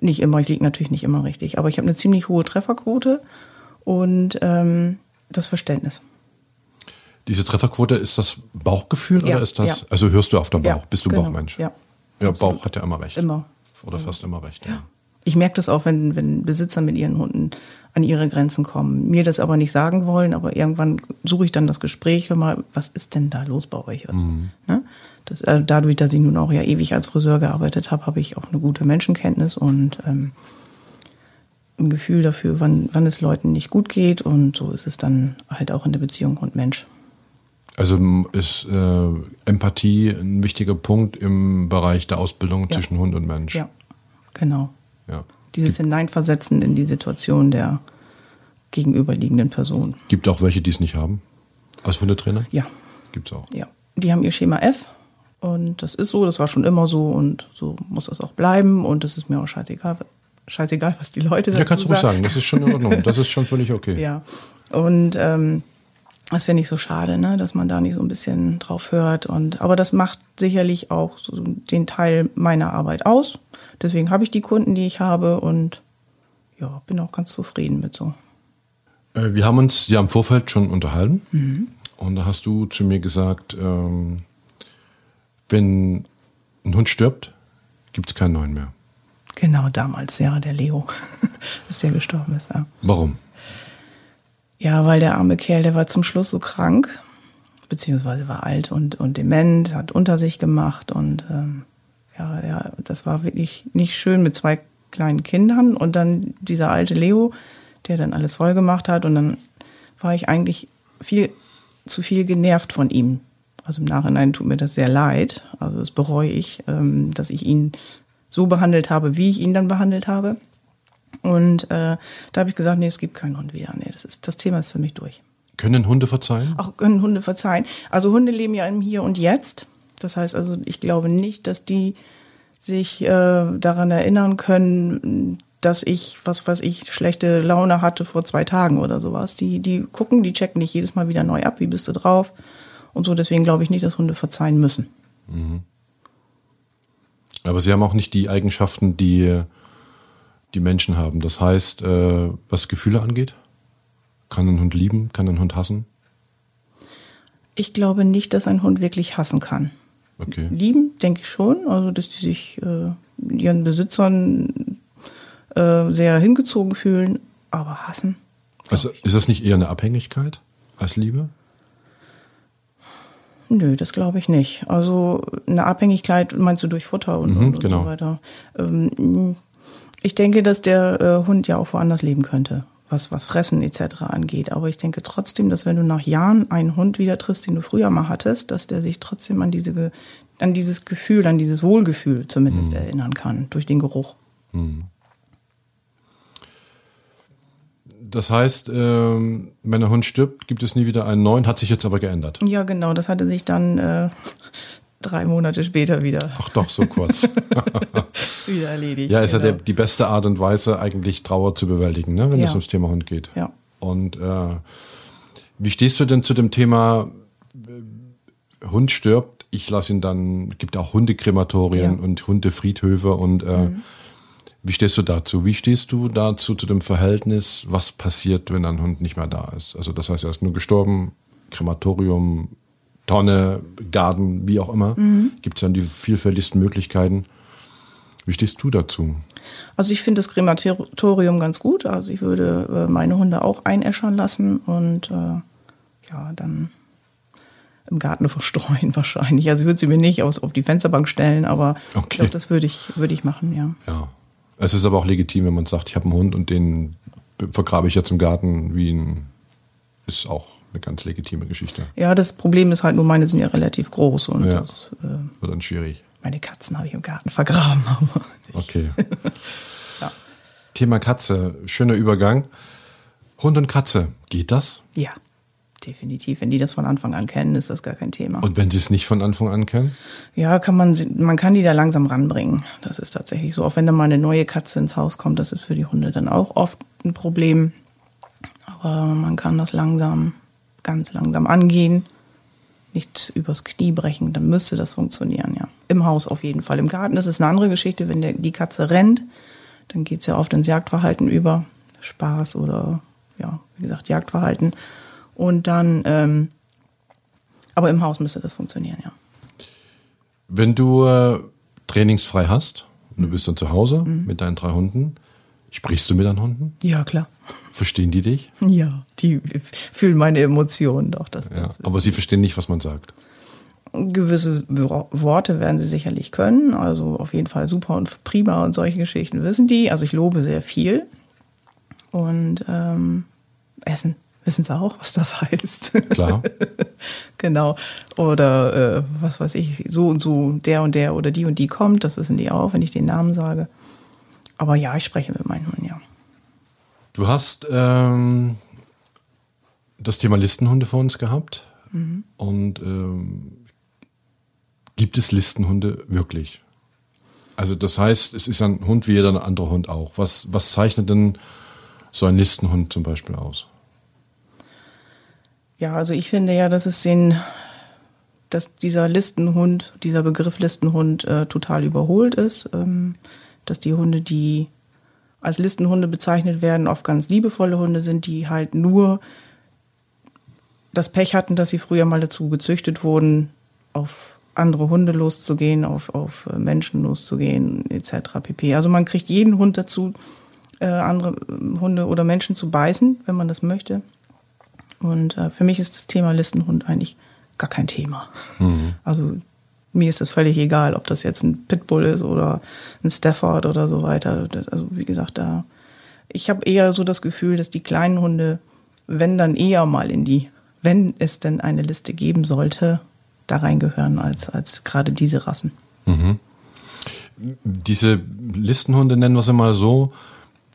Nicht immer, ich liege natürlich nicht immer richtig, aber ich habe eine ziemlich hohe Trefferquote und ähm, das Verständnis. Diese Trefferquote, ist das Bauchgefühl Ja, oder ist das, ja. also hörst du auf den Bauch? Ja, Bist du genau, Bauchmensch? ja. Ja, Absolut. Bauch hat ja immer recht. Immer. Oder fast immer recht. Ja. Ich merke das auch, wenn, wenn Besitzer mit ihren Hunden an ihre Grenzen kommen, mir das aber nicht sagen wollen, aber irgendwann suche ich dann das Gespräch, hör mal, was ist denn da los bei euch? Was, ne? das, äh, dadurch, dass ich nun auch ja ewig als Friseur gearbeitet habe, habe ich auch eine gute Menschenkenntnis und ähm, ein Gefühl dafür, wann, wann es Leuten nicht gut geht und so ist es dann halt auch in der Beziehung Hund-Mensch. Also ist äh, Empathie ein wichtiger Punkt im Bereich der Ausbildung Ja. zwischen Hund und Mensch. Ja, genau. ja. Dieses Hineinversetzen in die Situation der gegenüberliegenden Person. Gibt auch welche, die es nicht haben? Als Hundetrainer? Ja, Gibt's auch. Ja, die haben ihr Schema F und das ist so, das war schon immer so und so muss das auch bleiben und es ist mir auch scheißegal, scheißegal, was die Leute dazu Ja, kannst du ruhig sagen. Das ist schon in Ordnung. Das ist schon völlig okay. Ja, und ähm, das finde ich so schade, ne, dass man da nicht so ein bisschen drauf hört und aber das macht sicherlich auch so den Teil meiner Arbeit aus. Deswegen habe ich die Kunden, die ich habe und ja, bin auch ganz zufrieden mit so. Äh, Wir haben uns ja im Vorfeld schon unterhalten. Mhm. Und da hast du zu mir gesagt, ähm, wenn ein Hund stirbt, gibt es keinen neuen mehr. Genau, damals, ja, der Leo, dass der gestorben ist, ja. Warum? Ja, weil der arme Kerl, der war zum Schluss so krank beziehungsweise war alt und, und dement, hat unter sich gemacht und ähm, ja, ja, das war wirklich nicht schön mit zwei kleinen Kindern und dann dieser alte Leo, der dann alles voll gemacht hat und dann war ich eigentlich viel zu viel genervt von ihm. Also im Nachhinein tut mir das sehr leid. Also das bereue ich, ähm, dass ich ihn so behandelt habe, wie ich ihn dann behandelt habe. Und äh, da habe ich gesagt, nee, es gibt keinen Hund wieder. Nee, das, ist, das Thema ist für mich durch. Können Hunde verzeihen? Auch können Hunde verzeihen. Also Hunde leben ja im Hier und Jetzt. Das heißt also, ich glaube nicht, dass die sich äh, daran erinnern können, dass ich, was weiß ich, schlechte Laune hatte vor zwei Tagen oder sowas. Die, die gucken, die checken dich jedes Mal wieder neu ab, wie bist du drauf und so. Deswegen glaube ich nicht, dass Hunde verzeihen müssen. Mhm. Aber sie haben auch nicht die Eigenschaften, die die Menschen haben. Das heißt, äh, was Gefühle angeht, kann ein Hund lieben, kann ein Hund hassen? Ich glaube nicht, dass ein Hund wirklich hassen kann. Okay. Lieben, denke ich schon. Also, dass die sich äh, ihren Besitzern äh, sehr hingezogen fühlen, aber hassen. Also, ist das nicht eher eine Abhängigkeit als Liebe? Nö, das glaube ich nicht. Also eine Abhängigkeit meinst du durch Futter und, mhm, und genau. so weiter. Ähm, ich denke, dass der äh, Hund ja auch woanders leben könnte was, was Fressen etc. angeht. Aber ich denke trotzdem, dass wenn du nach Jahren einen Hund wieder triffst, den du früher mal hattest, dass der sich trotzdem an diese, an dieses Gefühl, an dieses Wohlgefühl zumindest mhm. erinnern kann, durch den Geruch. Mhm. Das heißt, ähm, wenn der Hund stirbt, gibt es nie wieder einen neuen, hat sich jetzt aber geändert. Ja, genau, das hatte sich dann äh, drei Monate später wieder. Ach doch, so kurz. wieder erledigt. Ja, ist genau. ja der, die beste Art und Weise, eigentlich Trauer zu bewältigen, ne, wenn ja. es ums Thema Hund geht. Ja. Und äh, wie stehst du denn zu dem Thema äh, Hund stirbt? Ich lasse ihn dann, gibt auch Hundekrematorien ja. und Hundefriedhöfe und äh, mhm. Wie stehst du dazu? Wie stehst du dazu zu dem Verhältnis, was passiert, wenn ein Hund nicht mehr da ist? Also das heißt, er ist nur gestorben, Krematorium, Tonne, Garten, wie auch immer. Mhm. Gibt es dann die vielfältigsten Möglichkeiten. Wie stehst du dazu? Also ich finde das Krematorium ganz gut. Also ich würde äh, meine Hunde auch einäschern lassen und äh, ja, dann im Garten verstreuen wahrscheinlich. Also ich würde sie mir nicht auf, auf die Fensterbank stellen, aber okay. ich glaube, das würde ich, würde ich machen, ja. Ja. Es ist aber auch legitim, wenn man sagt, ich habe einen Hund und den vergrabe ich jetzt im Garten wie ein, ist auch eine ganz legitime Geschichte. Ja, das Problem ist halt nur, meine sind ja relativ groß und ja, das äh, wird dann schwierig. Meine Katzen habe ich im Garten vergraben. Aber okay. ja. Thema Katze, schöner Übergang. Hund und Katze, geht das? Ja, definitiv. Wenn die das von Anfang an kennen, ist das gar kein Thema. Und wenn sie es nicht von Anfang an kennen? Ja, kann man, man kann die da langsam ranbringen. Das ist tatsächlich so. Auch wenn da mal eine neue Katze ins Haus kommt, das ist für die Hunde dann auch oft ein Problem. Aber man kann das langsam ganz langsam angehen, nicht übers Knie brechen, dann müsste das funktionieren, ja. Im Haus auf jeden Fall. Im Garten ist es eine andere Geschichte, wenn der, die Katze rennt, dann geht es ja oft ins Jagdverhalten über. Spaß oder ja, wie gesagt, Jagdverhalten. Und dann, ähm, aber im Haus müsste das funktionieren, ja. Wenn du äh, trainingsfrei hast, und du bist dann zu Hause mhm. mit deinen drei Hunden, Sprichst du mit deinen Hunden? Ja, klar. Verstehen die dich? Ja, die fühlen meine Emotionen doch. Das, ja, aber sie verstehen nicht, was man sagt. Gewisse Worte werden sie sicherlich können. Also auf jeden Fall super und prima und solche Geschichten wissen die. Also ich lobe sehr viel. Und ähm, Essen wissen sie auch, was das heißt. Klar. genau. Oder äh, was weiß ich, so und so, der und der oder die und die kommt, das wissen die auch, wenn ich den Namen sage. Aber ja, ich spreche mit meinen Hunden, ja. Du hast ähm, das Thema Listenhunde vor uns gehabt. Mhm. Und ähm, gibt es Listenhunde wirklich? Also das heißt, es ist ein Hund wie jeder andere Hund auch. Was, was zeichnet denn so ein Listenhund zum Beispiel aus? Ja, also ich finde ja, dass es den, dass dieser Listenhund, dieser Begriff Listenhund äh, total überholt ist. Ähm, dass die Hunde, die als Listenhunde bezeichnet werden, oft ganz liebevolle Hunde sind, die halt nur das Pech hatten, dass sie früher mal dazu gezüchtet wurden, auf andere Hunde loszugehen, auf, auf Menschen loszugehen, etc. pp. Also man kriegt jeden Hund dazu, äh, andere Hunde oder Menschen zu beißen, wenn man das möchte. Und äh, für mich ist das Thema Listenhund eigentlich gar kein Thema. Mhm. Also mir ist es völlig egal, ob das jetzt ein Pitbull ist oder ein Stafford oder so weiter. Also wie gesagt, da ich habe eher so das Gefühl, dass die kleinen Hunde, wenn dann eher mal in die, wenn es denn eine Liste geben sollte, da reingehören als als gerade diese Rassen. Mhm. Diese Listenhunde nennen wir sie mal so.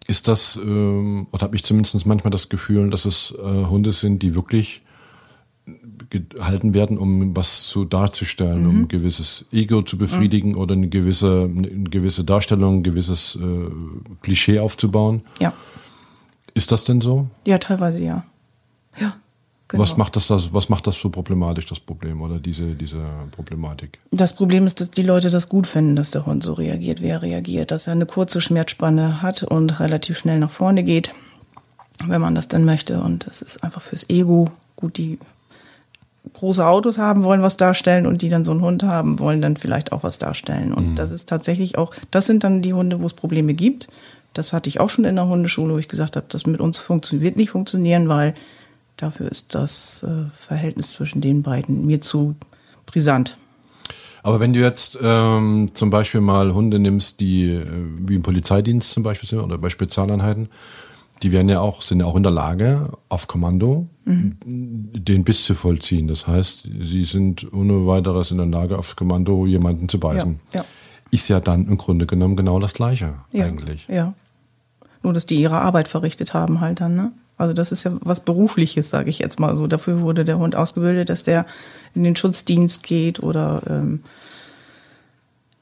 Ist das, ähm, oder habe ich zumindest manchmal das Gefühl, dass es äh, Hunde sind, die wirklich gehalten werden, um was zu darzustellen, mhm. um ein gewisses Ego zu befriedigen mhm. oder eine gewisse, eine gewisse Darstellung, ein gewisses äh, Klischee aufzubauen. Ja. Ist das denn so? Ja, teilweise ja. Ja. Genau. Was macht das, was macht das so problematisch, das Problem oder diese, diese Problematik? Das Problem ist, dass die Leute das gut finden, dass der Hund so reagiert, wie er reagiert, dass er eine kurze Schmerzspanne hat und relativ schnell nach vorne geht, wenn man das denn möchte. Und das ist einfach fürs Ego gut. Die große Autos haben, wollen was darstellen und die dann so einen Hund haben, wollen dann vielleicht auch was darstellen. Und mhm. das ist tatsächlich auch, das sind dann die Hunde, wo es Probleme gibt. Das hatte ich auch schon in der Hundeschule, wo ich gesagt habe, das mit uns funktioniert, wird nicht funktionieren, weil dafür ist das äh, Verhältnis zwischen den beiden mir zu brisant. Aber wenn du jetzt ähm, zum Beispiel mal Hunde nimmst, die äh, wie im Polizeidienst zum Beispiel sind oder bei Spezialeinheiten, die werden ja auch, sind ja auch in der Lage, auf Kommando mhm. den Biss zu vollziehen. Das heißt, sie sind ohne weiteres in der Lage, auf Kommando jemanden zu beißen. Ja, ja. Ist ja dann im Grunde genommen genau das Gleiche ja, eigentlich. Ja. Nur, dass die ihre Arbeit verrichtet haben halt dann, ne? Also das ist ja was Berufliches, sage ich jetzt mal so. Dafür wurde der Hund ausgebildet, dass der in den Schutzdienst geht oder ähm,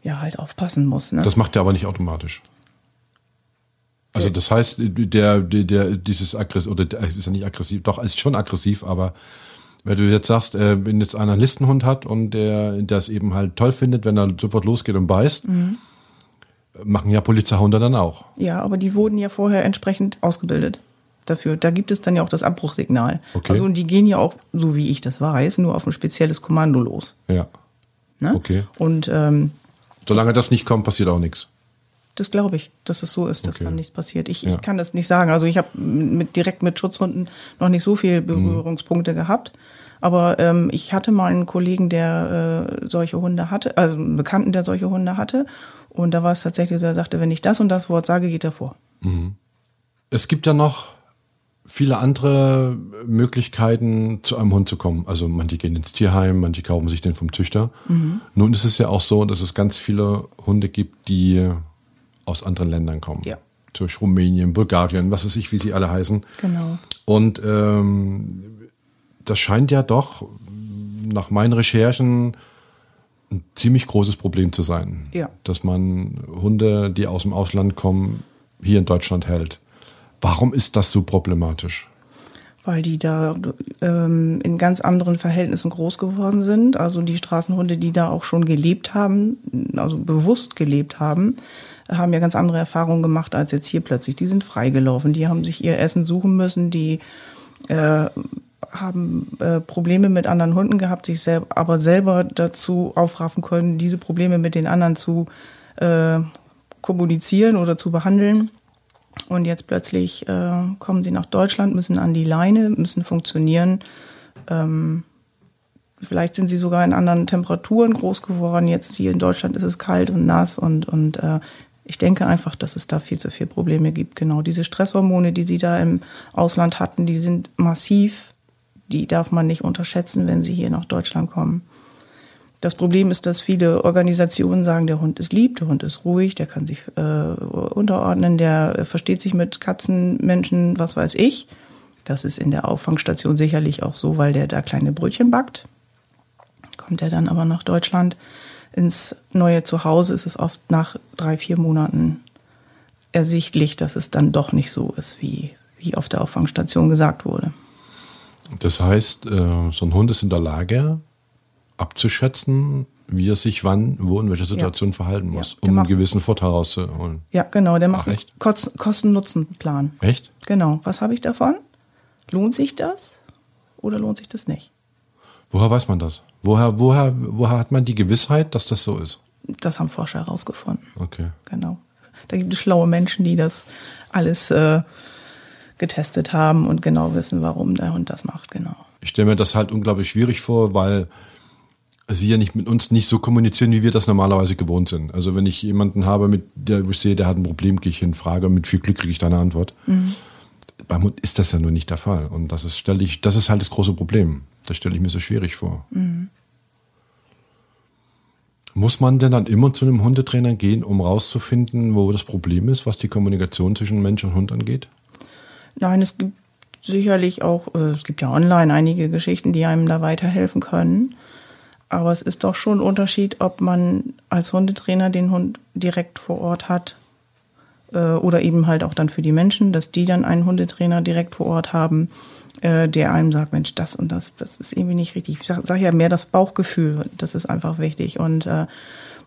ja halt aufpassen muss. Ne? Das macht er aber nicht automatisch. Also das heißt, der, der, der dieses aggressiv oder der ist ja nicht aggressiv, doch ist schon aggressiv, aber wenn du jetzt sagst, äh, wenn jetzt einer einen Listenhund hat und der es eben halt toll findet, wenn er sofort losgeht und beißt, mhm. machen ja Polizeihunde dann auch. Ja, aber die wurden ja vorher entsprechend ausgebildet dafür. Da gibt es dann ja auch das Abbruchsignal. Okay. Also und die gehen ja auch, so wie ich das weiß, nur auf ein spezielles Kommando los. Ja. Ne? Okay. Und ähm, solange das nicht kommt, passiert auch nichts. Das glaube ich, dass es so ist, dass okay. dann nichts passiert. Ich, ja. ich kann das nicht sagen. Also ich habe mit, direkt mit Schutzhunden noch nicht so viele Berührungspunkte mhm. gehabt. Aber ähm, ich hatte mal einen Kollegen, der äh, solche Hunde hatte, also einen Bekannten, der solche Hunde hatte. Und da war es tatsächlich so, er sagte, wenn ich das und das Wort sage, geht er vor. Mhm. Es gibt ja noch viele andere Möglichkeiten, zu einem Hund zu kommen. Also manche gehen ins Tierheim, manche kaufen sich den vom Züchter. Mhm. Nun ist es ja auch so, dass es ganz viele Hunde gibt, die aus anderen Ländern kommen. Ja. Durch Rumänien, Bulgarien, was weiß ich, wie sie alle heißen. Genau. Und ähm, das scheint ja doch nach meinen Recherchen ein ziemlich großes Problem zu sein. Ja. Dass man Hunde, die aus dem Ausland kommen, hier in Deutschland hält. Warum ist das so problematisch? Weil die da ähm, in ganz anderen Verhältnissen groß geworden sind. Also die Straßenhunde, die da auch schon gelebt haben, also bewusst gelebt haben, haben ja ganz andere Erfahrungen gemacht als jetzt hier plötzlich. Die sind freigelaufen, die haben sich ihr Essen suchen müssen, die äh, haben äh, Probleme mit anderen Hunden gehabt, sich selber, aber selber dazu aufraffen können, diese Probleme mit den anderen zu äh, kommunizieren oder zu behandeln. Und jetzt plötzlich äh, kommen sie nach Deutschland, müssen an die Leine, müssen funktionieren. Ähm, vielleicht sind sie sogar in anderen Temperaturen groß geworden. Jetzt hier in Deutschland ist es kalt und nass und, und äh, ich denke einfach, dass es da viel zu viele Probleme gibt. Genau, diese Stresshormone, die sie da im Ausland hatten, die sind massiv. Die darf man nicht unterschätzen, wenn sie hier nach Deutschland kommen. Das Problem ist, dass viele Organisationen sagen, der Hund ist lieb, der Hund ist ruhig, der kann sich äh, unterordnen, der versteht sich mit Katzen, Menschen, was weiß ich. Das ist in der Auffangstation sicherlich auch so, weil der da kleine Brötchen backt. Kommt er dann aber nach Deutschland, ins neue Zuhause ist es oft nach drei, vier Monaten ersichtlich, dass es dann doch nicht so ist, wie, wie auf der Auffangstation gesagt wurde. Das heißt, äh, so ein Hund ist in der Lage, abzuschätzen, wie er sich wann, wo, in welcher Situation ja. verhalten muss, ja, um einen gewissen Vorteil rauszuholen. Ja, genau, der macht Ach, einen Kosten-Nutzen-Plan. Echt? Genau. Was habe ich davon? Lohnt sich das oder lohnt sich das nicht? Woher weiß man das? Woher, woher, woher hat man die Gewissheit, dass das so ist? Das haben Forscher herausgefunden. Okay. Genau. Da gibt es schlaue Menschen, die das alles äh, getestet haben und genau wissen, warum der Hund das macht, genau. Ich stelle mir das halt unglaublich schwierig vor, weil sie ja nicht mit uns nicht so kommunizieren, wie wir das normalerweise gewohnt sind. Also wenn ich jemanden habe, mit der ich sehe, der hat ein Problem, gehe ich hin, frage, mit viel Glück kriege ich da eine Antwort. Mhm. Beim Hund ist das ja nur nicht der Fall. Und das ist, stelle ich, das ist halt das große Problem. Das stelle ich mir so schwierig vor. Mhm. Muss man denn dann immer zu einem Hundetrainer gehen, um rauszufinden, wo das Problem ist, was die Kommunikation zwischen Mensch und Hund angeht? Nein, es gibt sicherlich auch, äh, es gibt ja online einige Geschichten, die einem da weiterhelfen können. Aber es ist doch schon ein Unterschied, ob man als Hundetrainer den Hund direkt vor Ort hat äh, oder eben halt auch dann für die Menschen, dass die dann einen Hundetrainer direkt vor Ort haben, äh, der einem sagt, Mensch, das und das, das ist irgendwie nicht richtig. Ich sage sag ja mehr das Bauchgefühl, das ist einfach wichtig. Und äh,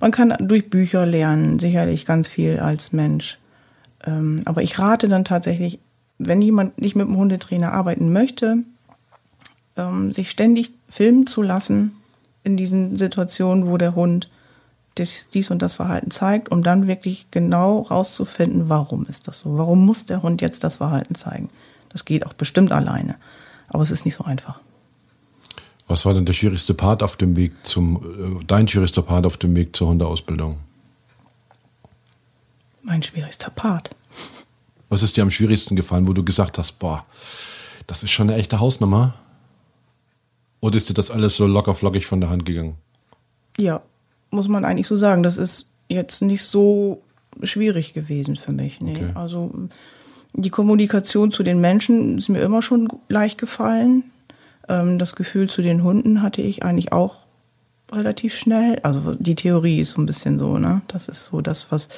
man kann durch Bücher lernen, sicherlich ganz viel als Mensch. Ähm, aber ich rate dann tatsächlich, wenn jemand nicht mit einem Hundetrainer arbeiten möchte, ähm, sich ständig filmen zu lassen, in diesen Situationen, wo der Hund dies, dies und das Verhalten zeigt, um dann wirklich genau rauszufinden, warum ist das so? Warum muss der Hund jetzt das Verhalten zeigen? Das geht auch bestimmt alleine, aber es ist nicht so einfach. Was war denn der schwierigste Part auf dem Weg zum, äh, dein schwierigster Part auf dem Weg zur Hundeausbildung? Mein schwierigster Part. Was ist dir am schwierigsten gefallen, wo du gesagt hast, boah, das ist schon eine echte Hausnummer? Oder ist dir das alles so locker flockig von der Hand gegangen? Ja, muss man eigentlich so sagen. Das ist jetzt nicht so schwierig gewesen für mich. Nee. Okay. Also die Kommunikation zu den Menschen ist mir immer schon leicht gefallen. Ähm, das Gefühl zu den Hunden hatte ich eigentlich auch relativ schnell. Also die Theorie ist so ein bisschen so, ne? Das ist so das, was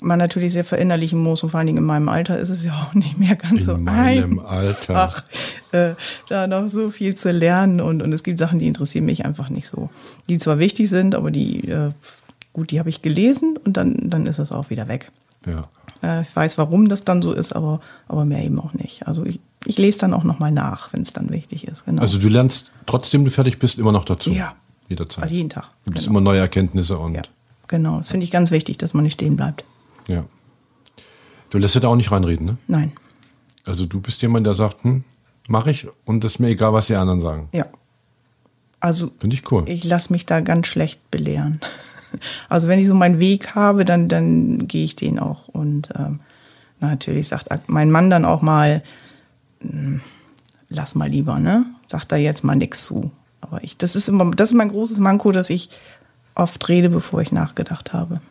man natürlich sehr verinnerlichen muss und vor allen Dingen in meinem Alter ist es ja auch nicht mehr ganz in so einfach. In meinem Alter. Äh, da noch so viel zu lernen und, und es gibt Sachen, die interessieren mich einfach nicht so. Die zwar wichtig sind, aber die, äh, gut, die habe ich gelesen und dann, dann ist es auch wieder weg. Ja. Äh, ich weiß, warum das dann so ist, aber, aber mehr eben auch nicht. Also ich, ich lese dann auch nochmal nach, wenn es dann wichtig ist. Genau. Also du lernst, trotzdem du fertig bist, immer noch dazu? Ja. Jederzeit? Also jeden Tag. Du genau. immer neue Erkenntnisse und... Ja, genau. Das finde ich ganz wichtig, dass man nicht stehen bleibt. Ja. Du lässt dir da auch nicht reinreden, ne? Nein. Also du bist jemand, der sagt, hm, mach ich und es ist mir egal, was die anderen sagen. Ja. Also finde ich cool. Ich lasse mich da ganz schlecht belehren. Also wenn ich so meinen Weg habe, dann dann gehe ich den auch und ähm, natürlich sagt mein Mann dann auch mal, hm, lass mal lieber, ne? Sagt da jetzt mal nichts zu. Aber ich, das ist immer, das ist mein großes Manko, dass ich oft rede, bevor ich nachgedacht habe.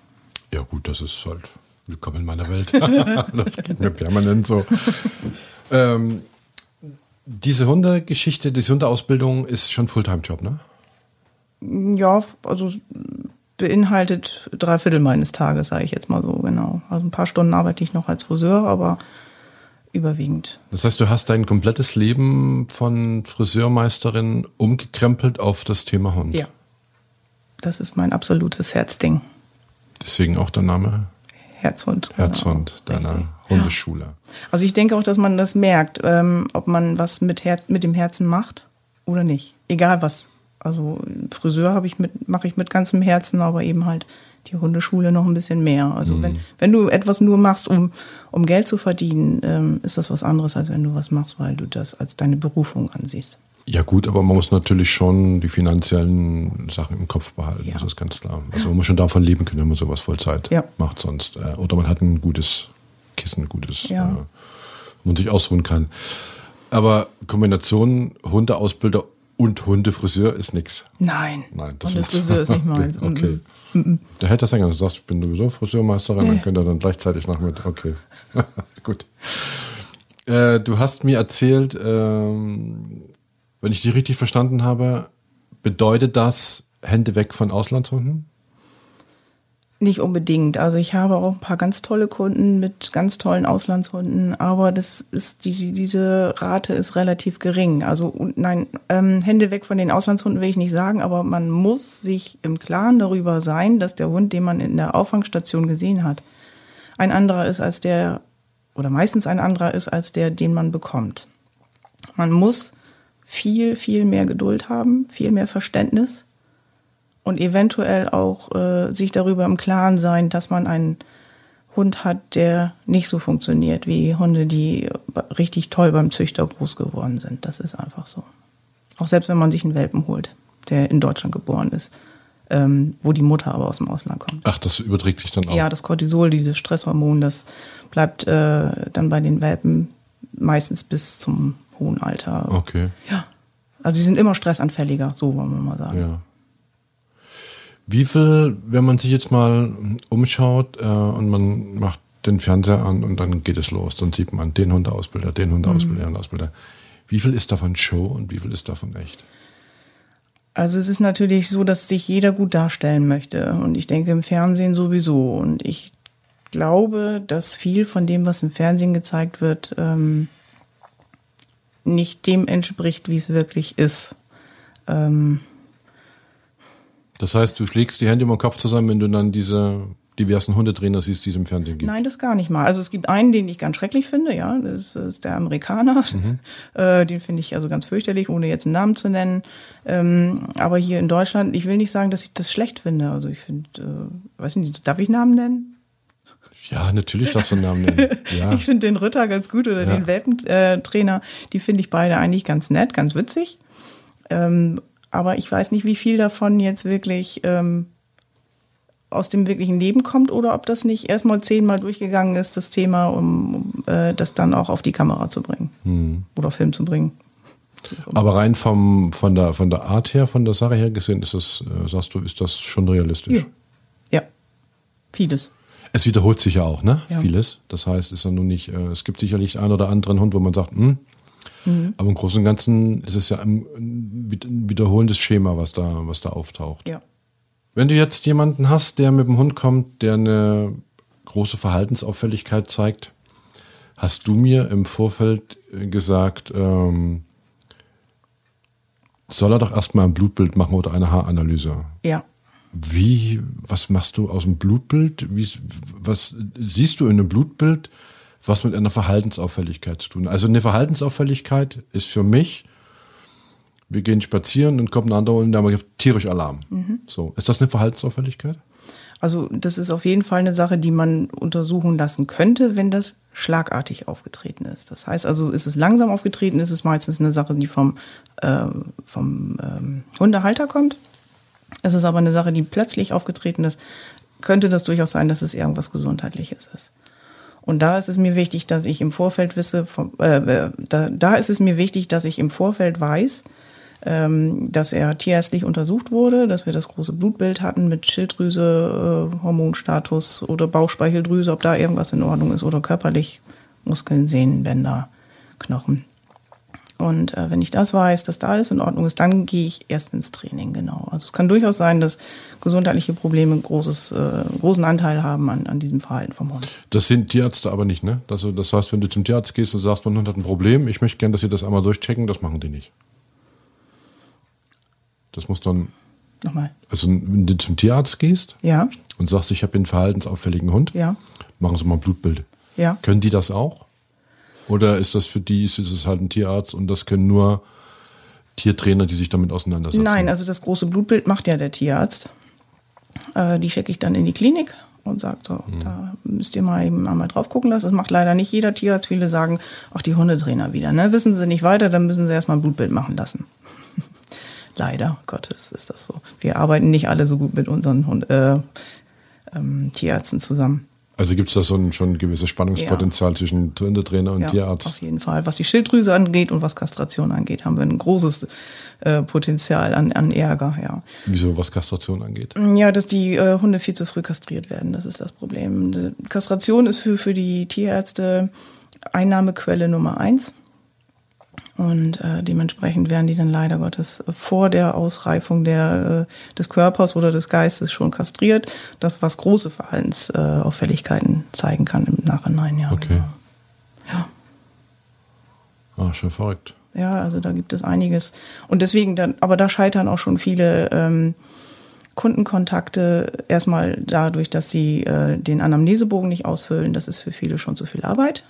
Ja gut, das ist halt willkommen in meiner Welt. das geht mir permanent so. ähm, diese Hundegeschichte, diese Hundeausbildung ist schon Fulltime-Job, ne? Ja, also beinhaltet drei Viertel meines Tages, sage ich jetzt mal so, genau. Also ein paar Stunden arbeite ich noch als Friseur, aber überwiegend. Das heißt, du hast dein komplettes Leben von Friseurmeisterin umgekrempelt auf das Thema Hund. Ja. Das ist mein absolutes Herzding. Deswegen auch der Name? Herzhund. Genau. Herzhund deiner Richtig. Hundeschule. Ja. Also ich denke auch, dass man das merkt, ähm, ob man was mit, Her mit dem Herzen macht oder nicht. Egal was. Also Friseur habe ich mit, mache ich mit ganzem Herzen, aber eben halt die Hundeschule noch ein bisschen mehr. Also mhm. wenn, wenn du etwas nur machst, um, um Geld zu verdienen, ähm, ist das was anderes, als wenn du was machst, weil du das als deine Berufung ansiehst. Ja gut, aber man muss natürlich schon die finanziellen Sachen im Kopf behalten, ja. das ist ganz klar. Also man muss schon davon leben können, wenn man sowas Vollzeit ja. macht sonst. Äh, oder man hat ein gutes Kissen, ein gutes, ja. äh, wo man sich ausruhen kann. Aber Kombination Hundeausbilder und Hundefriseur ist nix. Nein. Nein, das Hundefriseur ist, ist nicht meins. Okay. okay. Der hätte das sagen, du sagst, ich bin sowieso Friseurmeisterin, nee. dann könnt ihr dann gleichzeitig noch mit. Okay. Gut. Äh, du hast mir erzählt, ähm, wenn ich dich richtig verstanden habe, bedeutet das Hände weg von Auslandshunden? Nicht unbedingt. Also ich habe auch ein paar ganz tolle Kunden mit ganz tollen Auslandshunden, aber das ist diese, diese Rate ist relativ gering. Also nein, ähm, Hände weg von den Auslandshunden will ich nicht sagen, aber man muss sich im Klaren darüber sein, dass der Hund, den man in der Auffangstation gesehen hat, ein anderer ist als der oder meistens ein anderer ist als der, den man bekommt. Man muss viel, viel mehr Geduld haben, viel mehr Verständnis und eventuell auch äh, sich darüber im Klaren sein, dass man einen Hund hat, der nicht so funktioniert wie Hunde, die richtig toll beim Züchter groß geworden sind. Das ist einfach so. Auch selbst wenn man sich einen Welpen holt, der in Deutschland geboren ist, ähm, wo die Mutter aber aus dem Ausland kommt. Ach, das überträgt sich dann auch. Ja, das Cortisol, dieses Stresshormon, das bleibt äh, dann bei den Welpen meistens bis zum hohen Alter. Okay. Ja. Also sie sind immer stressanfälliger, so wollen wir mal sagen. Ja. Wie viel, wenn man sich jetzt mal umschaut äh, und man macht den Fernseher an und dann geht es los, dann sieht man den Hundeausbilder, den Hundeausbilder, den Hundeausbilder. Wie viel ist davon Show und wie viel ist davon echt? Also es ist natürlich so, dass sich jeder gut darstellen möchte. Und ich denke im Fernsehen sowieso. Und ich glaube, dass viel von dem, was im Fernsehen gezeigt wird, ähm, nicht dem entspricht, wie es wirklich ist. Ähm, Das heißt, du schlägst die Hände über den Kopf zusammen, wenn du dann diese diversen Hundetrainer siehst, die es im Fernsehen gibt. Nein, das gar nicht mal. Also es gibt einen, den ich ganz schrecklich finde, ja, das ist der Amerikaner. Äh, den finde ich also ganz fürchterlich, ohne jetzt einen Namen zu nennen. Ähm, aber hier in Deutschland, ich will nicht sagen, dass ich das schlecht finde. Also ich finde, äh, weiß nicht, darf ich Namen nennen? Ja, natürlich darfst du einen Namen nennen. Ja. Ich finde den Ritter ganz gut oder Ja. den Welpentrainer. Die finde ich beide eigentlich ganz nett, ganz witzig. Ähm, aber ich weiß nicht, wie viel davon jetzt wirklich ähm, aus dem wirklichen Leben kommt oder ob das nicht erstmal zehnmal durchgegangen ist, das Thema, um, äh, das dann auch auf die Kamera zu bringen Hm. oder Film zu bringen. Aber rein vom, von, der, von der Art her, von der Sache her gesehen, ist das, äh, sagst du, ist das schon realistisch? Ja. Ja, vieles. Es wiederholt sich ja auch, ne? Ja. Vieles. Das heißt, ist ja nun nicht, äh, es gibt sicherlich einen oder anderen Hund, wo man sagt, hm, Mhm. aber im Großen und Ganzen ist es ja ein, ein wiederholendes Schema, was da, was da auftaucht. Ja. Wenn du jetzt jemanden hast, der mit dem Hund kommt, der eine große Verhaltensauffälligkeit zeigt, hast du mir im Vorfeld äh, gesagt, ähm, soll er doch erstmal ein Blutbild machen oder eine Haaranalyse. Ja. Wie, was machst du aus dem Blutbild? Wie, was siehst du in einem Blutbild, was mit einer Verhaltensauffälligkeit zu tun? hat? Also eine Verhaltensauffälligkeit ist für mich, wir gehen spazieren und kommt ein anderer und da haben wir tierisch Alarm. So, ist das eine Verhaltensauffälligkeit? Also das ist auf jeden Fall eine Sache, die man untersuchen lassen könnte, wenn das schlagartig aufgetreten ist. Das heißt also, ist es langsam aufgetreten, ist es meistens eine Sache, die vom, äh, vom ähm, Hundehalter kommt. Es ist aber eine Sache, die plötzlich aufgetreten ist, könnte das durchaus sein, dass es irgendwas Gesundheitliches ist. Und da ist es mir wichtig, dass ich im Vorfeld wisse, vom, äh, äh, da, da ist es mir wichtig, dass ich im Vorfeld weiß, ähm, dass er tierärztlich untersucht wurde, dass wir das große Blutbild hatten mit Schilddrüse, äh, Hormonstatus oder Bauchspeicheldrüse, ob da irgendwas in Ordnung ist oder körperlich Muskeln, Sehnen, Bänder, Knochen. Und äh, wenn ich das weiß, dass da alles in Ordnung ist, dann gehe ich erst ins Training, genau. Also es kann durchaus sein, dass gesundheitliche Probleme einen großes, äh, großen Anteil haben an, an diesem Verhalten vom Hund. Das sind Tierärzte aber nicht, ne? Also das heißt, wenn du zum Tierarzt gehst und sagst, mein Hund hat ein Problem, ich möchte gerne, dass sie das einmal durchchecken, das machen die nicht. Das muss dann, Nochmal. also wenn du zum Tierarzt gehst Ja, und sagst, ich habe einen verhaltensauffälligen Hund, ja, machen sie mal ein Blutbild. ja. Können die das auch? Oder ist das für die, ist es halt ein Tierarzt und das können nur Tiertrainer, die sich damit auseinandersetzen? Nein, also das große Blutbild macht ja der Tierarzt. Äh, die schicke ich dann in die Klinik und sage so, da müsst ihr mal eben einmal drauf gucken lassen. Das macht leider nicht jeder Tierarzt. Viele sagen, ach, die Hundetrainer wieder. Ne? Wissen sie nicht weiter, dann müssen sie erstmal ein Blutbild machen lassen. leider Gottes ist das so. Wir arbeiten nicht alle so gut mit unseren Hund äh, ähm, Tierärzten zusammen. Also gibt es da so ein, schon ein gewisses Spannungspotenzial zwischen Hundetrainer und Ja, Tierarzt? auf jeden Fall. Was die Schilddrüse angeht und was Kastration angeht, haben wir ein großes äh, Potenzial an, an Ärger, ja. Wieso, was Kastration angeht? Ja, dass die äh, Hunde viel zu früh kastriert werden, das ist das Problem. Kastration ist für, für die Tierärzte Einnahmequelle Nummer eins. Und äh, dementsprechend werden die dann leider Gottes vor der Ausreifung der, äh, des Körpers oder des Geistes schon kastriert, das was große Verhaltensauffälligkeiten äh, Auffälligkeiten zeigen kann im Nachhinein. Ja, Okay. genau. Ja. Ah, schon verrückt. Ja, also da gibt es einiges. Und deswegen dann, aber da scheitern auch schon viele ähm, Kundenkontakte erstmal dadurch, dass sie äh, den Anamnesebogen nicht ausfüllen. Das ist für viele schon zu viel Arbeit.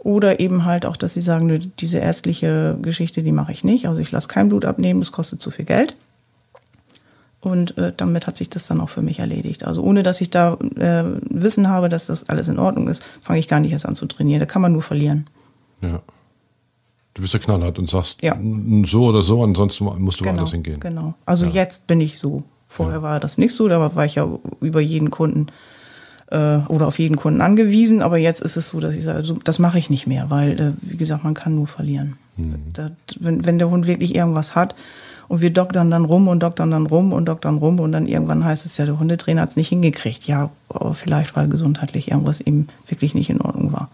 Oder eben halt auch, dass sie sagen, diese ärztliche Geschichte, die mache ich nicht. Also ich lasse kein Blut abnehmen, es kostet zu viel Geld. Und äh, damit hat sich das dann auch für mich erledigt. Also ohne dass ich da äh, Wissen habe, dass das alles in Ordnung ist, fange ich gar nicht erst an zu trainieren. Da kann man nur verlieren. Ja. Du bist ja knallhart und sagst Ja. so oder so, ansonsten musst du Genau, woanders hingehen. genau. Also Ja. jetzt bin ich so. Vorher war das nicht so, da war ich ja über jeden Kunden äh, oder auf jeden Kunden angewiesen, aber jetzt ist es so, dass ich sage, so, das mache ich nicht mehr, weil, äh, wie gesagt, man kann nur verlieren. Mhm. Da, wenn, wenn der Hund wirklich irgendwas hat und wir doktern dann rum und doktern dann rum und doktern rum und dann irgendwann heißt es ja, der Hundetrainer hat es nicht hingekriegt. Ja, aber vielleicht, weil gesundheitlich irgendwas eben wirklich nicht in Ordnung war.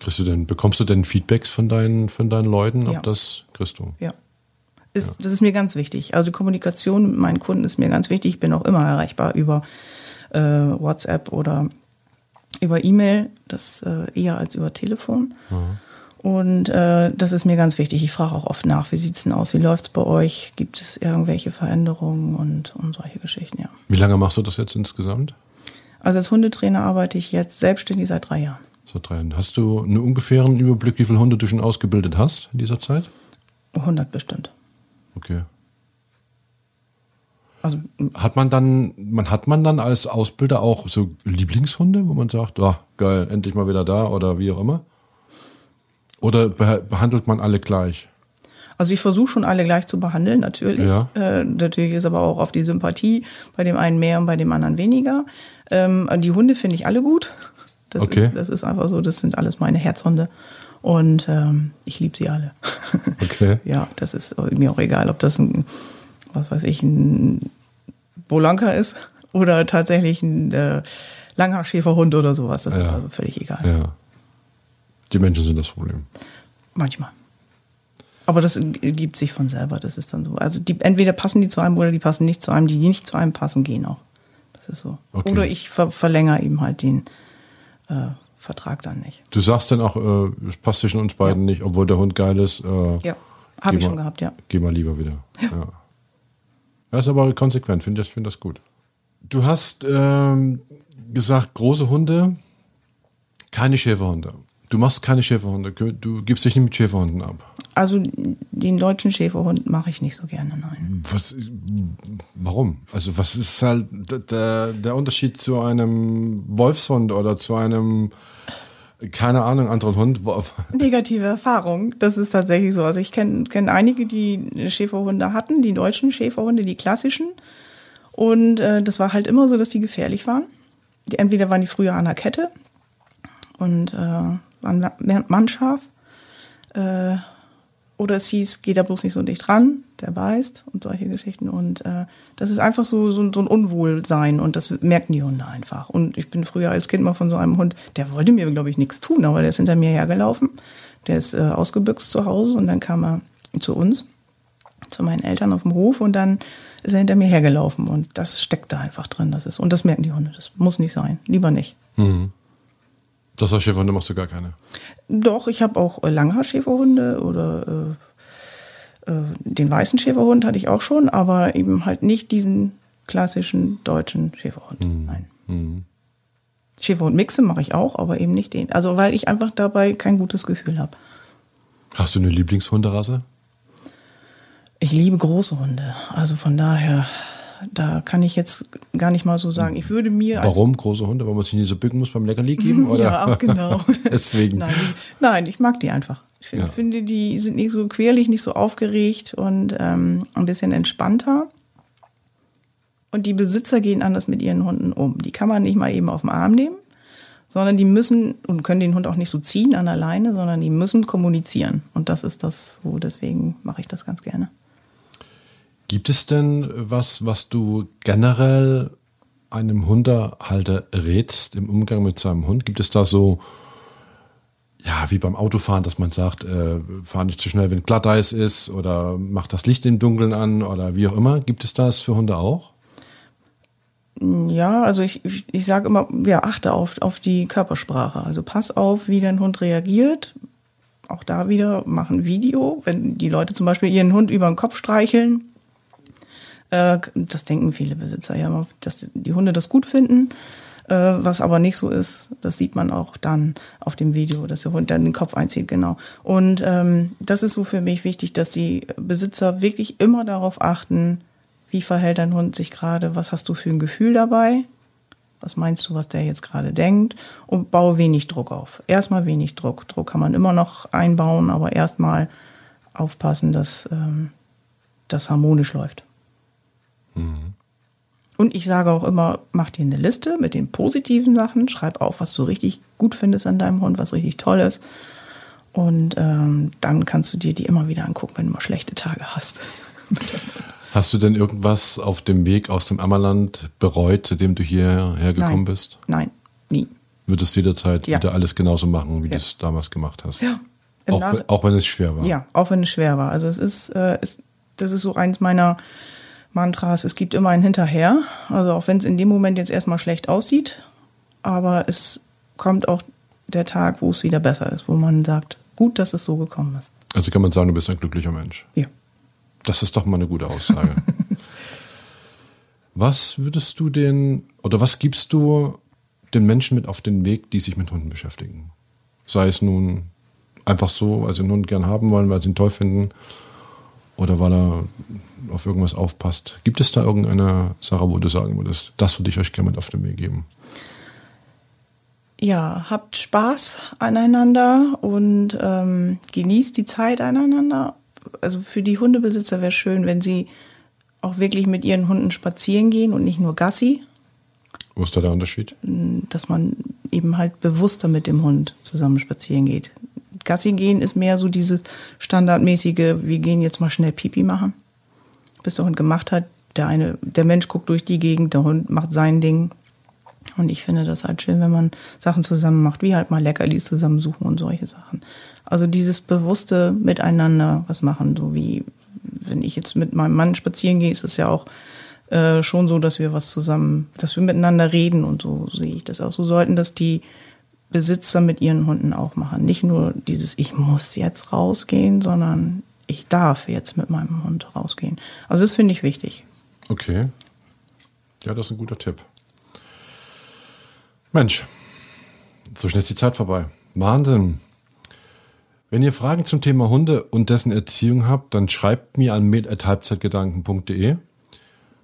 Kriegst du denn, bekommst du denn Feedbacks von deinen, von deinen Leuten? Ob Ja. das kriegst du? Ja. Ist, Das ist mir ganz wichtig. Also die Kommunikation mit meinen Kunden ist mir ganz wichtig. Ich bin auch immer erreichbar über äh, WhatsApp oder über E-Mail, das äh, eher als über Telefon. Und äh, das ist mir ganz wichtig. Ich frage auch oft nach, wie sieht's denn aus? Wie läuft's bei euch? Gibt es irgendwelche Veränderungen und, und solche Geschichten, ja. Wie lange machst du das jetzt insgesamt? Also als Hundetrainer arbeite ich jetzt selbstständig seit drei Jahren. So drei Jahren. Hast du einen ungefähren Überblick, wie viele Hunde du schon ausgebildet hast in dieser Zeit? 100 bestimmt. Okay. Also Hat man dann, man hat man dann als Ausbilder auch so Lieblingshunde, wo man sagt, ah, geil, endlich mal wieder da oder wie auch immer? Oder beha- behandelt man alle gleich? Also ich versuche schon alle gleich zu behandeln, natürlich. Ja. Äh, natürlich ist aber auch auf die Sympathie bei dem einen mehr und bei dem anderen weniger. Ähm, die Hunde finde ich alle gut. Das, Okay. ist, das ist einfach so, das sind alles meine Herzhunde. Und ähm, ich liebe sie alle. Okay. ja, das ist mir auch egal, ob das ein, was weiß ich, ein Bolanka ist oder tatsächlich ein äh, Langhaarschäferhund oder sowas. Das ist Ja. also völlig egal. Ja. Die Menschen sind das Problem. Manchmal. Aber das gibt sich von selber, das ist dann so. Also die, entweder passen die zu einem oder die passen nicht zu einem. Die, die nicht zu einem passen, gehen auch. Das ist so. Okay. Oder ich ver verlängere eben halt den äh, Vertrag dann nicht. Du sagst dann auch, äh, es passt zwischen uns beiden nicht, obwohl der Hund geil ist. Äh, Ja, habe ich schon mal- gehabt, ja. Geh mal lieber wieder. Ja. Ja. ist aber konsequent, finde ich find das gut. Du hast ähm, gesagt, große Hunde, keine Schäferhunde. Du machst keine Schäferhunde. Du gibst dich nicht mit Schäferhunden ab. Also den deutschen Schäferhund mache ich nicht so gerne, nein. Was, warum? Also was ist halt der, der Unterschied zu einem Wolfshund oder zu einem, keine Ahnung, anderen Hund? Negative Erfahrung, das ist tatsächlich so. Also ich kenne kenn einige, die Schäferhunde hatten, die deutschen Schäferhunde, die klassischen. Und äh, das war halt immer so, dass die gefährlich waren. Die, entweder waren die früher an der Kette und äh, waren ma- mannscharf. Äh, oder es hieß, geh da bloß nicht so dicht ran, der beißt und solche Geschichten. Und äh, das ist einfach so, so, so ein Unwohlsein und das merken die Hunde einfach. Und ich bin früher als Kind mal von so einem Hund, der wollte mir, glaube ich, nichts tun, aber der ist hinter mir hergelaufen. Der ist äh, ausgebüxt zu Hause und dann kam er zu uns, zu meinen Eltern auf dem Hof und dann ist er hinter mir hergelaufen und das steckt da einfach drin. Das ist, und das merken die Hunde. Das muss nicht sein. Lieber nicht. Das heißt, Schäferhunde machst du gar keine. Doch, ich habe auch Langhaarschäferhunde oder äh, den weißen Schäferhund hatte ich auch schon, aber eben halt nicht diesen klassischen deutschen Schäferhund. Nein. Schäferhund-Mixe mache ich auch, aber eben nicht den. Also weil ich einfach dabei kein gutes Gefühl habe. Hast du eine Lieblingshunderasse? Ich liebe große Hunde. Also von daher, da kann ich jetzt gar nicht mal so sagen. Ich würde mir Warum große Hunde? Weil man sich nicht so bücken muss beim Leckerli geben? Oder? Ja, genau. Deswegen. Nein, nein, ich mag die einfach. Ich find, Ja. finde, die sind nicht so querlich, nicht so aufgeregt und ähm, ein bisschen entspannter. Und die Besitzer gehen anders mit ihren Hunden um. Die kann man nicht mal eben auf den Arm nehmen, sondern die müssen und können den Hund auch nicht so ziehen an der Leine, sondern die müssen kommunizieren. Und das ist das so, deswegen mache ich das ganz gerne. Gibt es denn was, was du generell einem Hundehalter rätst im Umgang mit seinem Hund? Gibt es da so, ja, wie beim Autofahren, dass man sagt, äh, fahr nicht zu schnell, wenn Glatteis ist oder mach das Licht im Dunkeln an oder wie auch immer? Gibt es das für Hunde auch? Ja, also ich, ich, ich sage immer, ja, achte auf, auf die Körpersprache. Also pass auf, wie dein Hund reagiert. Auch da wieder, mach ein Video. Wenn die Leute zum Beispiel ihren Hund über den Kopf streicheln, äh, das denken viele Besitzer ja dass die Hunde das gut finden. Äh, was aber nicht so ist, das sieht man auch dann auf dem Video, dass der Hund dann den Kopf einzieht, genau. Und ähm, das ist so für mich wichtig, dass die Besitzer wirklich immer darauf achten, wie verhält dein Hund sich gerade, was hast du für ein Gefühl dabei, Was meinst du, was der jetzt gerade denkt? Und baue wenig Druck auf. Erstmal wenig Druck. Druck kann man immer noch einbauen, aber erstmal aufpassen, dass ähm, das harmonisch läuft. Mhm. Und ich sage auch immer, mach dir eine Liste mit den positiven Sachen, schreib auf, was du richtig gut findest an deinem Hund, was richtig toll ist. Und ähm, dann kannst du dir die immer wieder angucken, wenn du mal schlechte Tage hast. Hast du denn irgendwas auf dem Weg aus dem Ammerland bereut, seitdem du hierher gekommen Nein. bist? Nein, nie. Würdest du jederzeit Ja. wieder alles genauso machen, wie Ja. du es damals gemacht hast? Ja. Auch, auch wenn es schwer war. Ja, auch wenn es schwer war. Also es ist, äh, es, das ist so eins meiner Mantras, es gibt immer ein Hinterher. Also auch wenn es in dem Moment jetzt erstmal schlecht aussieht, aber es kommt auch der Tag, wo es wieder besser ist, wo man sagt, gut, dass es so gekommen ist. Also kann man sagen, du bist ein glücklicher Mensch. Ja. Das ist doch mal eine gute Aussage. was würdest du den oder was gibst du den Menschen mit auf den Weg, die sich mit Hunden beschäftigen? Sei es nun einfach so, weil sie einen Hund gern haben wollen, weil sie ihn toll finden oder weil er auf irgendwas aufpasst. Gibt es da irgendeine Sache, wo du sagen würdest, das würde ich euch gerne mit auf den Weg geben? Ja, habt Spaß aneinander und ähm, genießt die Zeit aneinander. Also für die Hundebesitzer wäre schön, wenn sie auch wirklich mit ihren Hunden spazieren gehen und nicht nur Gassi, Wo ist da der Unterschied? dass man eben halt bewusster mit dem Hund zusammen spazieren geht. Gassi gehen ist mehr so dieses standardmäßige, wir gehen jetzt mal schnell Pipi machen, bis der Hund gemacht hat. Der eine, der Mensch guckt durch die Gegend, der Hund macht sein Ding. Und ich finde das halt schön, wenn man Sachen zusammen macht, wie halt mal Leckerlis zusammensuchen und solche Sachen. Also dieses bewusste Miteinander was machen, so wie wenn ich jetzt mit meinem Mann spazieren gehe, ist es ja auch äh, schon so, dass wir was zusammen, dass wir miteinander reden und so sehe ich das auch. So sollten das die Besitzer mit ihren Hunden auch machen. Nicht nur dieses, ich muss jetzt rausgehen, sondern ich darf jetzt mit meinem Hund rausgehen. Also das finde ich wichtig. Okay. Ja, das ist ein guter Tipp. Mensch, so schnell ist die Zeit vorbei. Wahnsinn. Wenn ihr Fragen zum Thema Hunde und dessen Erziehung habt, dann schreibt mir an mail.halbzeitgedanken.de.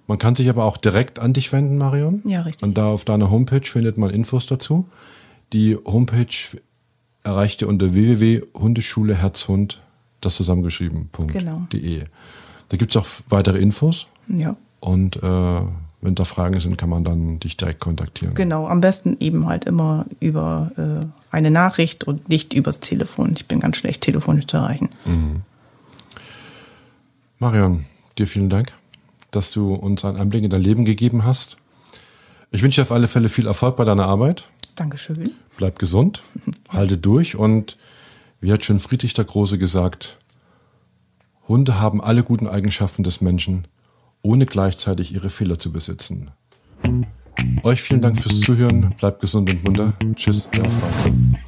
Man kann sich aber auch direkt an dich wenden, Marion. Ja, richtig. Und da auf deiner Homepage findet man Infos dazu. Die Homepage erreicht ihr unter www.hundeschuleherzhund, das zusammengeschrieben.de. Genau. Da gibt es auch weitere Infos. Ja. Und äh, wenn da Fragen sind, kann man dann dich direkt kontaktieren. Genau, am besten eben halt immer über äh, eine Nachricht und nicht übers Telefon. Ich bin ganz schlecht telefonisch zu erreichen. Marion, dir vielen Dank, dass du uns einen Einblick in dein Leben gegeben hast. Ich wünsche dir auf alle Fälle viel Erfolg bei deiner Arbeit. Dankeschön. Bleib gesund, halte durch und wie hat schon Friedrich der Große gesagt, Hunde haben alle guten Eigenschaften des Menschen, ohne gleichzeitig ihre Fehler zu besitzen. Euch vielen Dank fürs Zuhören, bleibt gesund und munter. Tschüss, euer Frank.